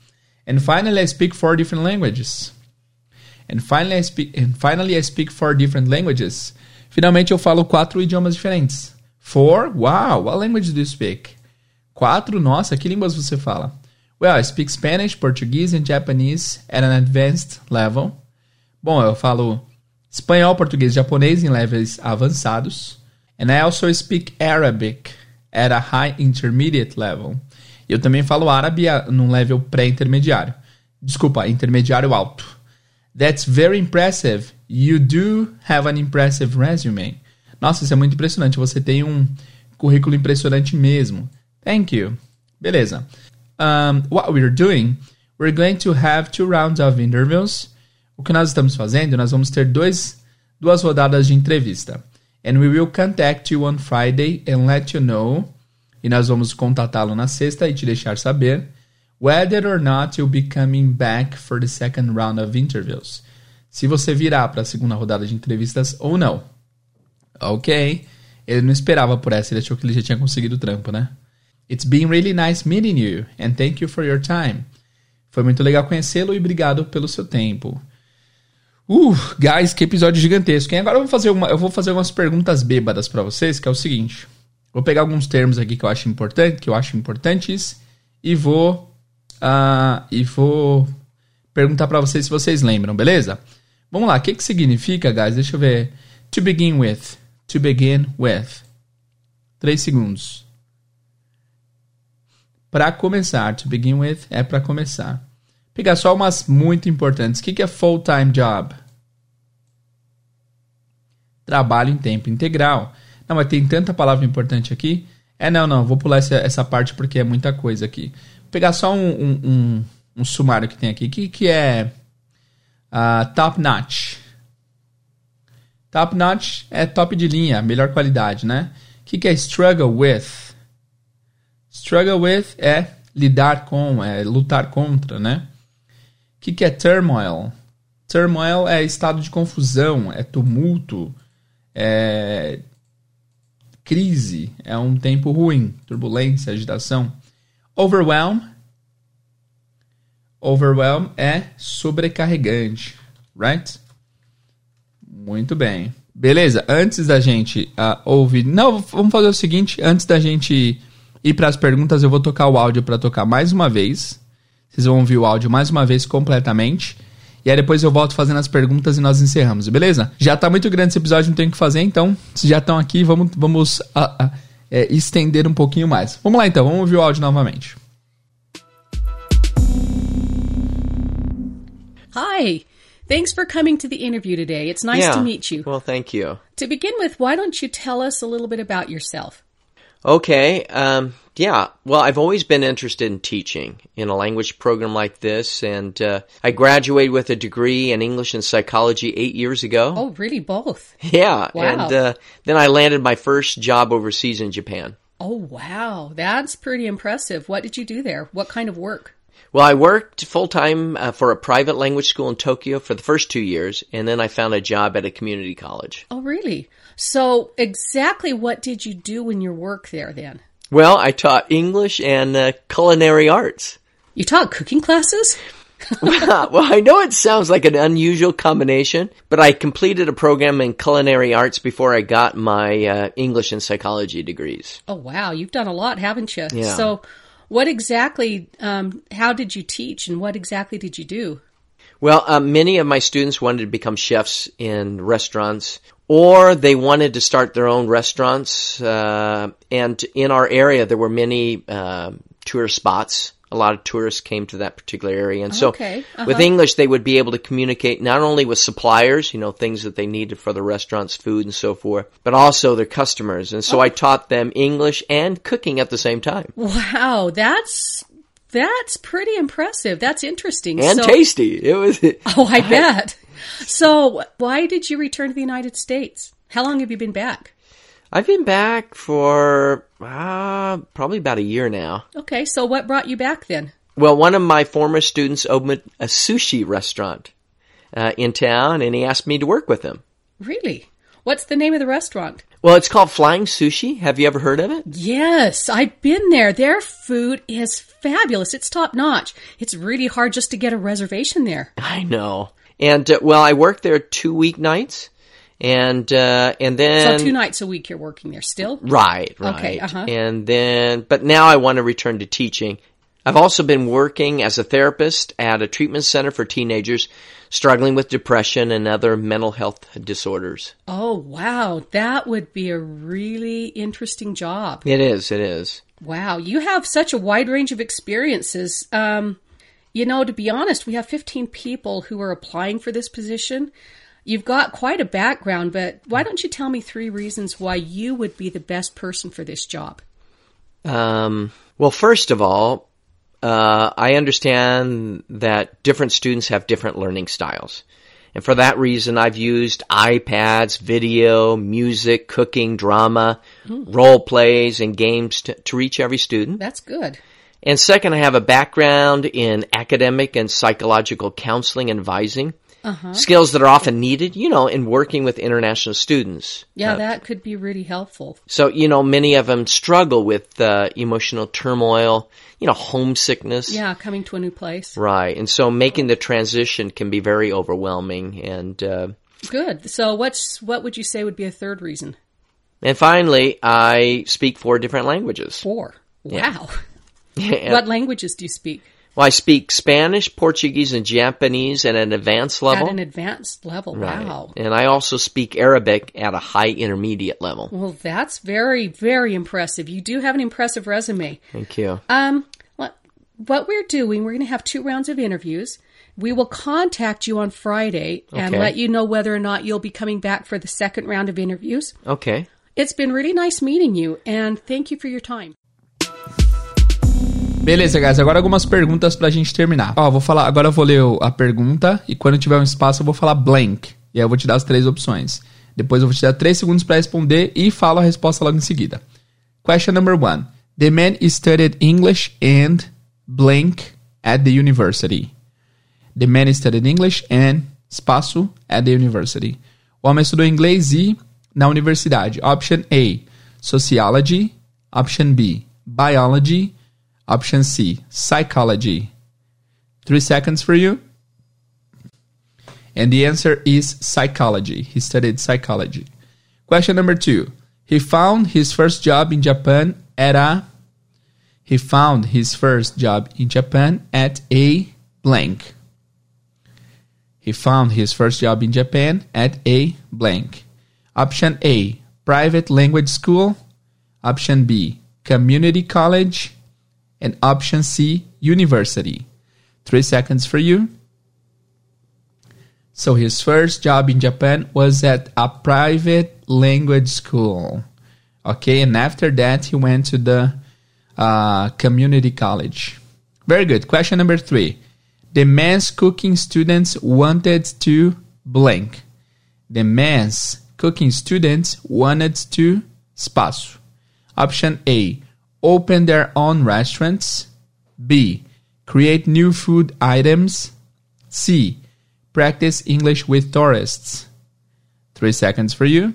And finally I speak four different languages. And finally I speak, and finally I speak four different languages. Finalmente eu falo quatro idiomas diferentes. Four? Wow, what language do you speak? Quatro? Nossa, que línguas você fala? Well, I speak Spanish, Portuguese and Japanese at an advanced level. Bom, eu falo espanhol, português e japonês em levels avançados. And I also speak Arabic at a high intermediate level. Eu também falo árabe num level pré-intermediário. Desculpa, intermediário alto. That's very impressive. You do have an impressive resume. Nossa, isso é muito impressionante. Você tem um currículo impressionante mesmo. Thank you. Beleza um, what we're doing, we're going to have two rounds of interviews. O que nós estamos fazendo, nós vamos ter dois, duas rodadas de entrevista. And we will contact you on Friday and let you know. E nós vamos contatá-lo na sexta e te deixar saber whether or not you'll be coming back for the second round of interviews. se você virar para a segunda rodada de entrevistas ou não. Ok. Ele não esperava por essa, ele achou que ele já tinha conseguido o trampo, né? It's been really nice meeting you and thank you for your time. Foi muito legal conhecê-lo e obrigado pelo seu tempo. Uh, guys, que episódio gigantesco. Agora eu vou fazer uma, eu vou fazer algumas perguntas bêbadas para vocês, que é o seguinte. Vou pegar alguns termos aqui que eu acho importante, que eu acho importantes e vou uh, e vou perguntar para vocês se vocês lembram, beleza? Vamos lá, o que que significa, guys? Deixa eu ver. To begin with. To begin with. Três segundos. Para começar, to begin with é para começar. Pegar só umas muito importantes. O que, que é full-time job? Trabalho em tempo integral. Não, mas tem tanta palavra importante aqui. É, não, não, vou pular essa, essa parte porque é muita coisa aqui. Pegar só um, um, um, um sumário que tem aqui. Que, que é uh, top notch? Top notch é top de linha, melhor qualidade, né? O que, que é struggle with? Struggle with é lidar com, é lutar contra, né? O que, que é turmoil? Turmoil é estado de confusão, é tumulto, é crise, é um tempo ruim, turbulência, agitação. Overwhelm. Overwhelm é sobrecarregante, right? Muito bem. Beleza, antes da gente uh, ouvir. Não, vamos fazer o seguinte: antes da gente e para as perguntas eu vou tocar o áudio para tocar mais uma vez. Vocês vão ouvir o áudio mais uma vez completamente. E aí depois eu volto fazendo as perguntas e nós encerramos, beleza? Já tá muito grande esse episódio, não tem o que fazer, então, se já estão aqui, vamos, vamos a, a, é, estender um pouquinho mais. Vamos lá então, vamos ouvir o áudio novamente. Hi. Thanks for coming to the interview today. It's nice yeah. to meet you. Well, thank you. To begin with, why don't you tell us a little bit about yourself? Okay. Um, yeah. Well, I've always been interested in teaching in a language program like this, and uh, I graduated with a degree in English and psychology eight years ago. Oh, really? Both? Yeah. Wow. And uh, then I landed my first job overseas in Japan. Oh, wow. That's pretty impressive. What did you do there? What kind of work? Well, I worked full time uh, for a private language school in Tokyo for the first two years, and then I found a job at a community college. Oh, really? So, exactly what did you do in your work there then? Well, I taught English and uh, culinary arts. You taught cooking classes? well, I know it sounds like an unusual combination, but I completed a program in culinary arts before I got my uh, English and psychology degrees. Oh, wow. You've done a lot, haven't you? Yeah. So, what exactly, um, how did you teach and what exactly did you do? Well, uh, many of my students wanted to become chefs in restaurants, or they wanted to start their own restaurants. Uh, and in our area, there were many uh, tourist spots. A lot of tourists came to that particular area, and so Okay, uh-huh. with English, they would be able to communicate not only with suppliers, you know, things that they needed for the restaurants, food and so forth, but also their customers. And so I taught them English and cooking at the same time, Wow, that's that's pretty impressive. That's interesting. and So- tasty. It was. Oh, I bet. So, why did you return to the United States? How long have you been back? I've been back for uh, probably about a year now. Okay, so what brought you back then? Well, one of my former students opened a sushi restaurant uh, in town, and he asked me to work with him. Really? What's the name of the restaurant? Well, it's called Flying Sushi. Have you ever heard of it? Yes, I've been there. Their food is fabulous. It's top notch. It's really hard just to get a reservation there. I know. And uh, well, I worked there two weeknights, and uh, and then So two nights a week you're working there still? Right, right. Okay, uh-huh. And then, but now I want to return to teaching. I've also been working as a therapist at a treatment center for teenagers struggling with depression and other mental health disorders. Oh, wow. That would be a really interesting job. It is, it is. Wow, you have such a wide range of experiences. Um, you know, to be honest, we have 15 people who are applying for this position. You've got quite a background, but why don't you tell me three reasons why you would be the best person for this job? Um, well, first of all, uh, I understand that different students have different learning styles. And for that reason, I've used iPads, video, music, cooking, drama, role plays, and games to, to reach every student. That's good. And second, I have a background in academic and psychological counseling and advising. skills that are often needed, you know, in working with international students. Yeah, that could be really helpful. So, you know, many of them struggle with uh, emotional turmoil, you know, homesickness. Yeah, coming to a new place. Right. And so making the transition can be very overwhelming. And, uh, Good. So, what's what would you say would be a third reason? and finally, I speak four different languages. Four. Wow. What languages do you speak well, I speak Spanish, Portuguese, and Japanese at an advanced level. at an advanced level? Right. Wow. And I also speak Arabic at a high intermediate level. Well, that's very, very impressive. You do have an impressive resume. Thank you. Um, what, what we're doing, we're going to have two rounds of interviews. We will contact you on Friday and Okay. let you know whether or not you'll be coming back for the second round of interviews. Okay. It's been really nice meeting you, and thank you for your time. Beleza, guys. Agora algumas perguntas pra gente terminar. Ó, vou falar. Agora eu vou ler a pergunta e quando tiver um espaço eu vou falar blank. E aí eu vou te dar as três opções. Depois eu vou te dar três segundos pra responder e falo a resposta logo em seguida. Question number one. The man studied English and blank at the university. The man studied English and espaço at the university. O homem estudou inglês e na universidade. Option A, sociology. Option B, biology. Option C, psychology. Three seconds for you. And the answer is psychology. He studied psychology. Question number two. He found his first job in Japan at a. He found his first job in Japan at a blank. He found his first job in Japan at a blank. Option A, private language school. Option B, community college. And option C, university. Three seconds for you. So his first job in Japan was at a private language school. Okay, and after that he went to the uh, community college. Very good. Question number three. The men's cooking students wanted to blank. The men's cooking students wanted to espaço. Option A. Open their own restaurants. B. Create new food items. C. Practice English with tourists. Three seconds for you.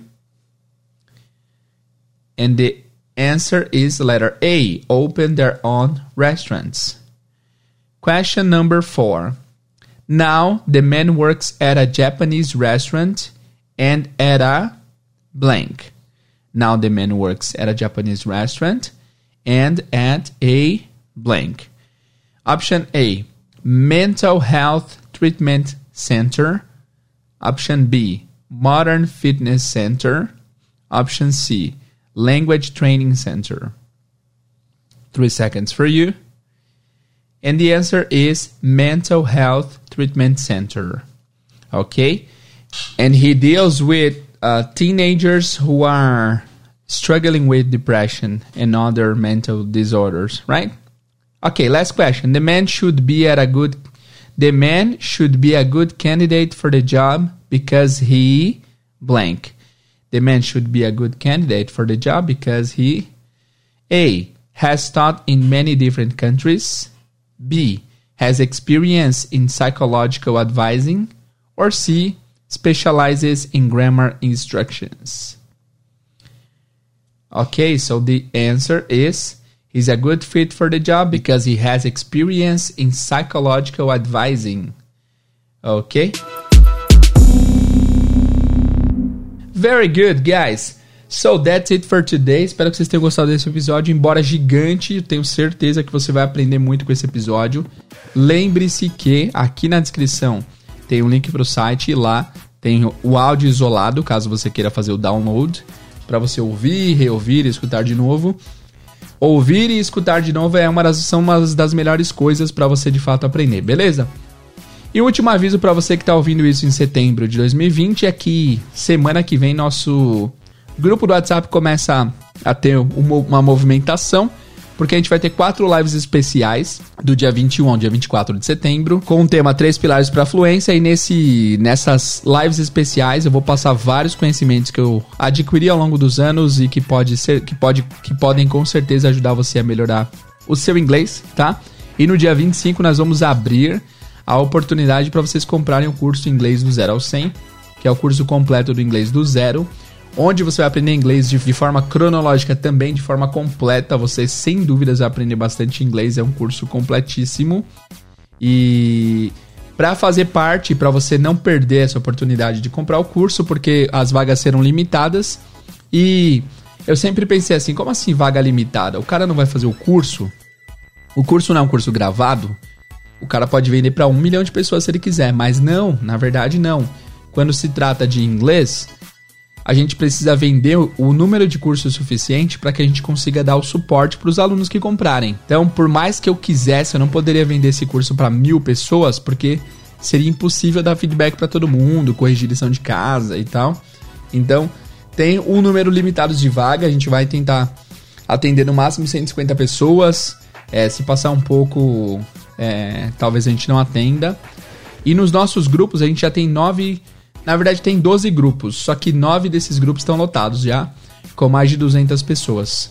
And the answer is letter A. Open their own restaurants. Question number four. Now the man works at a Japanese restaurant and at a blank. Now the man works at a Japanese restaurant and at a blank. Option A, mental health treatment center. Option B, modern fitness center. Option C, language training center. Three seconds for you. And the answer is mental health treatment center. Okay? And he deals with uh, teenagers who are struggling with depression and other mental disorders, right? Okay, last question. The man should be at a good the man should be a good candidate for the job because he blank. The man should be a good candidate for the job because he A has taught in many different countries, B has experience in psychological advising, or C specializes in grammar instructions. Okay, so the answer is he's a good fit for the job because he has experience in psychological advising. Okay? Very good, guys. So that's it for today. Espero que vocês tenham gostado desse episódio. Embora gigante, eu tenho certeza que você vai aprender muito com esse episódio. Lembre-se que aqui na descrição tem um link para o site e lá tem o áudio isolado, caso você queira fazer o download, para você ouvir, reouvir, escutar de novo. Ouvir e escutar de novo é uma das, são uma das melhores coisas para você de fato aprender, beleza? E o último aviso para você que está ouvindo isso em setembro de 2020 é que semana que vem nosso grupo do WhatsApp começa a ter uma, uma movimentação, porque a gente vai ter quatro lives especiais do dia 21 ao dia 24 de setembro, com o tema Três Pilares para Fluência. E nesse, nessas lives especiais eu vou passar vários conhecimentos que eu adquiri ao longo dos anos e que, pode ser, que, pode, que podem com certeza ajudar você a melhorar o seu inglês, tá? E no dia 25 nós vamos abrir a oportunidade para vocês comprarem o curso Inglês do Zero ao 100, que é o curso completo do Inglês do Zero, onde você vai aprender inglês de, de forma cronológica também, de forma completa. Você, sem dúvidas, vai aprender bastante inglês. É um curso completíssimo. E para fazer parte, para você não perder essa oportunidade de comprar o curso, porque as vagas serão limitadas. E eu sempre pensei assim: como assim vaga limitada? O cara não vai fazer o curso? O curso não é um curso gravado? O cara pode vender para um milhão de pessoas se ele quiser, mas não, na verdade não. Quando se trata de inglês, a gente precisa vender o número de cursos suficiente para que a gente consiga dar o suporte para os alunos que comprarem. Então, por mais que eu quisesse, eu não poderia vender esse curso para mil pessoas, porque seria impossível dar feedback para todo mundo, corrigir lição de casa e tal. Então, tem um número limitado de vaga, a gente vai tentar atender no máximo 150 pessoas. É, se passar um pouco, é, talvez a gente não atenda. E nos nossos grupos a gente já tem nove. Na verdade, tem 12 grupos, só que nove desses grupos estão lotados já, com mais de 200 pessoas.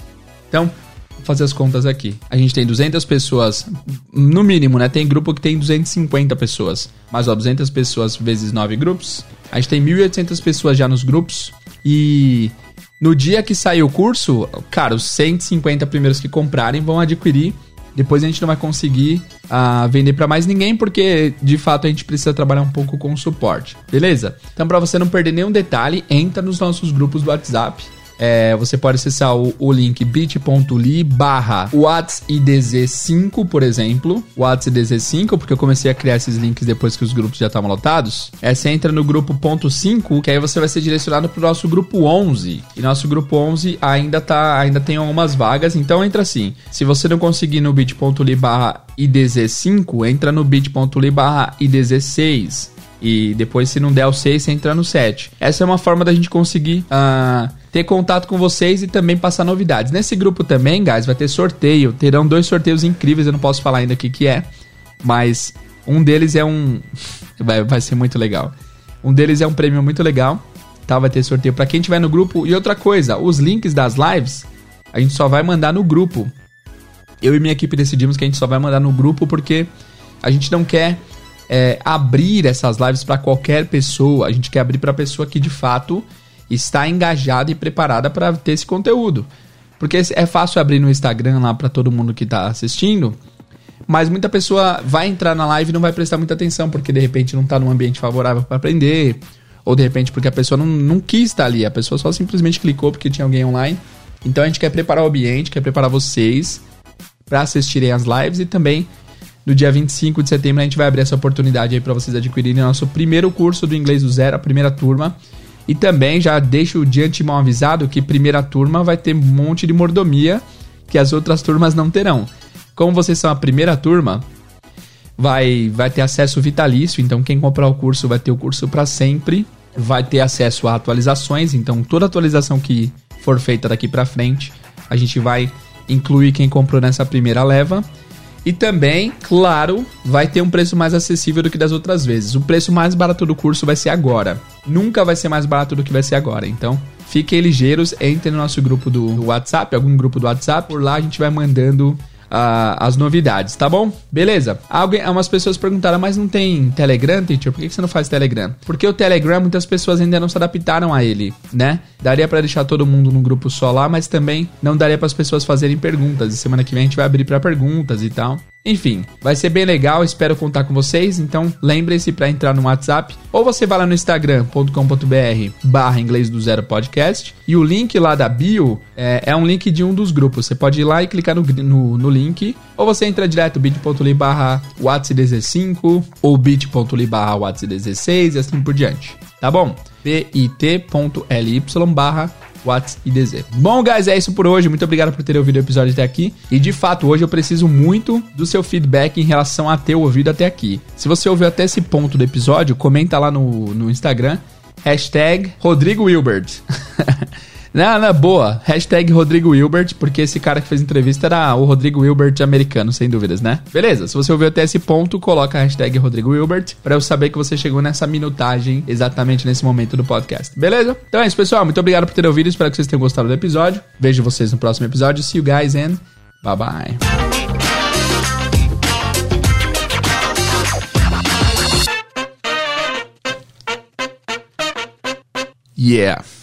Então, vou fazer as contas aqui. A gente tem 200 pessoas, no mínimo, né? Tem grupo que tem 250 pessoas. Mas, ó, 200 pessoas vezes 9 grupos. A gente tem 1.800 pessoas já nos grupos. E no dia que sair o curso, cara, os 150 primeiros que comprarem vão adquirir depois a gente não vai conseguir uh, vender para mais ninguém, porque de fato a gente precisa trabalhar um pouco com o suporte. Beleza? Então, para você não perder nenhum detalhe, entra nos nossos grupos do WhatsApp é, você pode acessar o, o link bit.ly barra WhatsIDZ5, por exemplo. WhatsIDZ5, porque eu comecei a criar esses links depois que os grupos já estavam lotados. É, você entra no grupo ponto 5, que aí você vai ser direcionado para o nosso grupo 11. E nosso grupo 11 ainda, tá, ainda tem algumas vagas, então entra assim. Se você não conseguir no bit.ly barra IDZ5, entra no bit.ly barra IDZ6. E depois, se não der o 6, você entra no 7. Essa é uma forma da gente conseguir uh, ter contato com vocês e também passar novidades. Nesse grupo também, guys, vai ter sorteio. Terão dois sorteios incríveis, eu não posso falar ainda o que, é. Mas um deles é um. Vai, vai ser muito legal. Um deles é um prêmio muito legal. Tá? Vai ter sorteio para quem tiver no grupo. E outra coisa, os links das lives a gente só vai mandar no grupo. Eu e minha equipe decidimos que a gente só vai mandar no grupo porque a gente não quer é, abrir essas lives para qualquer pessoa. A gente quer abrir para a pessoa que de fato está engajada e preparada para ter esse conteúdo. Porque é fácil abrir no Instagram lá para todo mundo que está assistindo, mas muita pessoa vai entrar na live e não vai prestar muita atenção porque de repente não está num ambiente favorável para aprender, ou de repente porque a pessoa não, não quis estar ali, a pessoa só simplesmente clicou porque tinha alguém online. Então a gente quer preparar o ambiente, quer preparar vocês para assistirem as lives e também no dia 25 de setembro a gente vai abrir essa oportunidade aí para vocês adquirirem nosso primeiro curso do inglês do zero, a primeira turma. E também já deixo de antemão avisado que primeira turma vai ter um monte de mordomia que as outras turmas não terão. Como vocês são a primeira turma, vai, vai ter acesso vitalício, então quem comprar o curso vai ter o curso para sempre, vai ter acesso a atualizações, então toda atualização que for feita daqui para frente, a gente vai incluir quem comprou nessa primeira leva. E também, claro, vai ter um preço mais acessível do que das outras vezes. O preço mais barato do curso vai ser agora. Nunca vai ser mais barato do que vai ser agora. Então, fiquem ligeiros, entrem no nosso grupo do WhatsApp, algum grupo do WhatsApp. Por lá a gente vai mandando As novidades, tá bom? Beleza. Alguém, umas pessoas perguntaram, mas não tem Telegram, teacher? Por que você não faz Telegram? Porque o Telegram, muitas pessoas ainda não se adaptaram a ele, né? Daria para deixar todo mundo num grupo só lá, mas também não daria para as pessoas fazerem perguntas. E semana que vem a gente vai abrir para perguntas e tal. Enfim, vai ser bem legal, espero contar com vocês. Então lembrem-se para entrar no WhatsApp ou você vai lá no instagram.com.br barra inglês do zero podcast e o link lá da bio é, é, um link de um dos grupos. Você pode ir lá e clicar no, no, no link ou você entra direto bit.ly barra 5 ou bit.ly barra 16 e assim por diante. Tá bom? bit.ly barra Whats e DZ. Bom, guys, é isso por hoje. Muito obrigado por ter ouvido o episódio até aqui. E de fato, hoje eu preciso muito do seu feedback em relação a ter ouvido até aqui. Se você ouviu até esse ponto do episódio, comenta lá no, no Instagram. Hashtag Rodrigo Wilbert. Não, não, boa. Hashtag Rodrigo Wilbert, porque esse cara que fez entrevista era o Rodrigo Wilbert americano, sem dúvidas, né? Beleza, se você ouviu até esse ponto, coloca a hashtag Rodrigo Wilbert pra eu saber que você chegou nessa minutagem exatamente nesse momento do podcast. Beleza? Então é isso, pessoal. Muito obrigado por ter ouvido. Espero que vocês tenham gostado do episódio. Vejo vocês no próximo episódio. See you guys and bye bye. Yeah.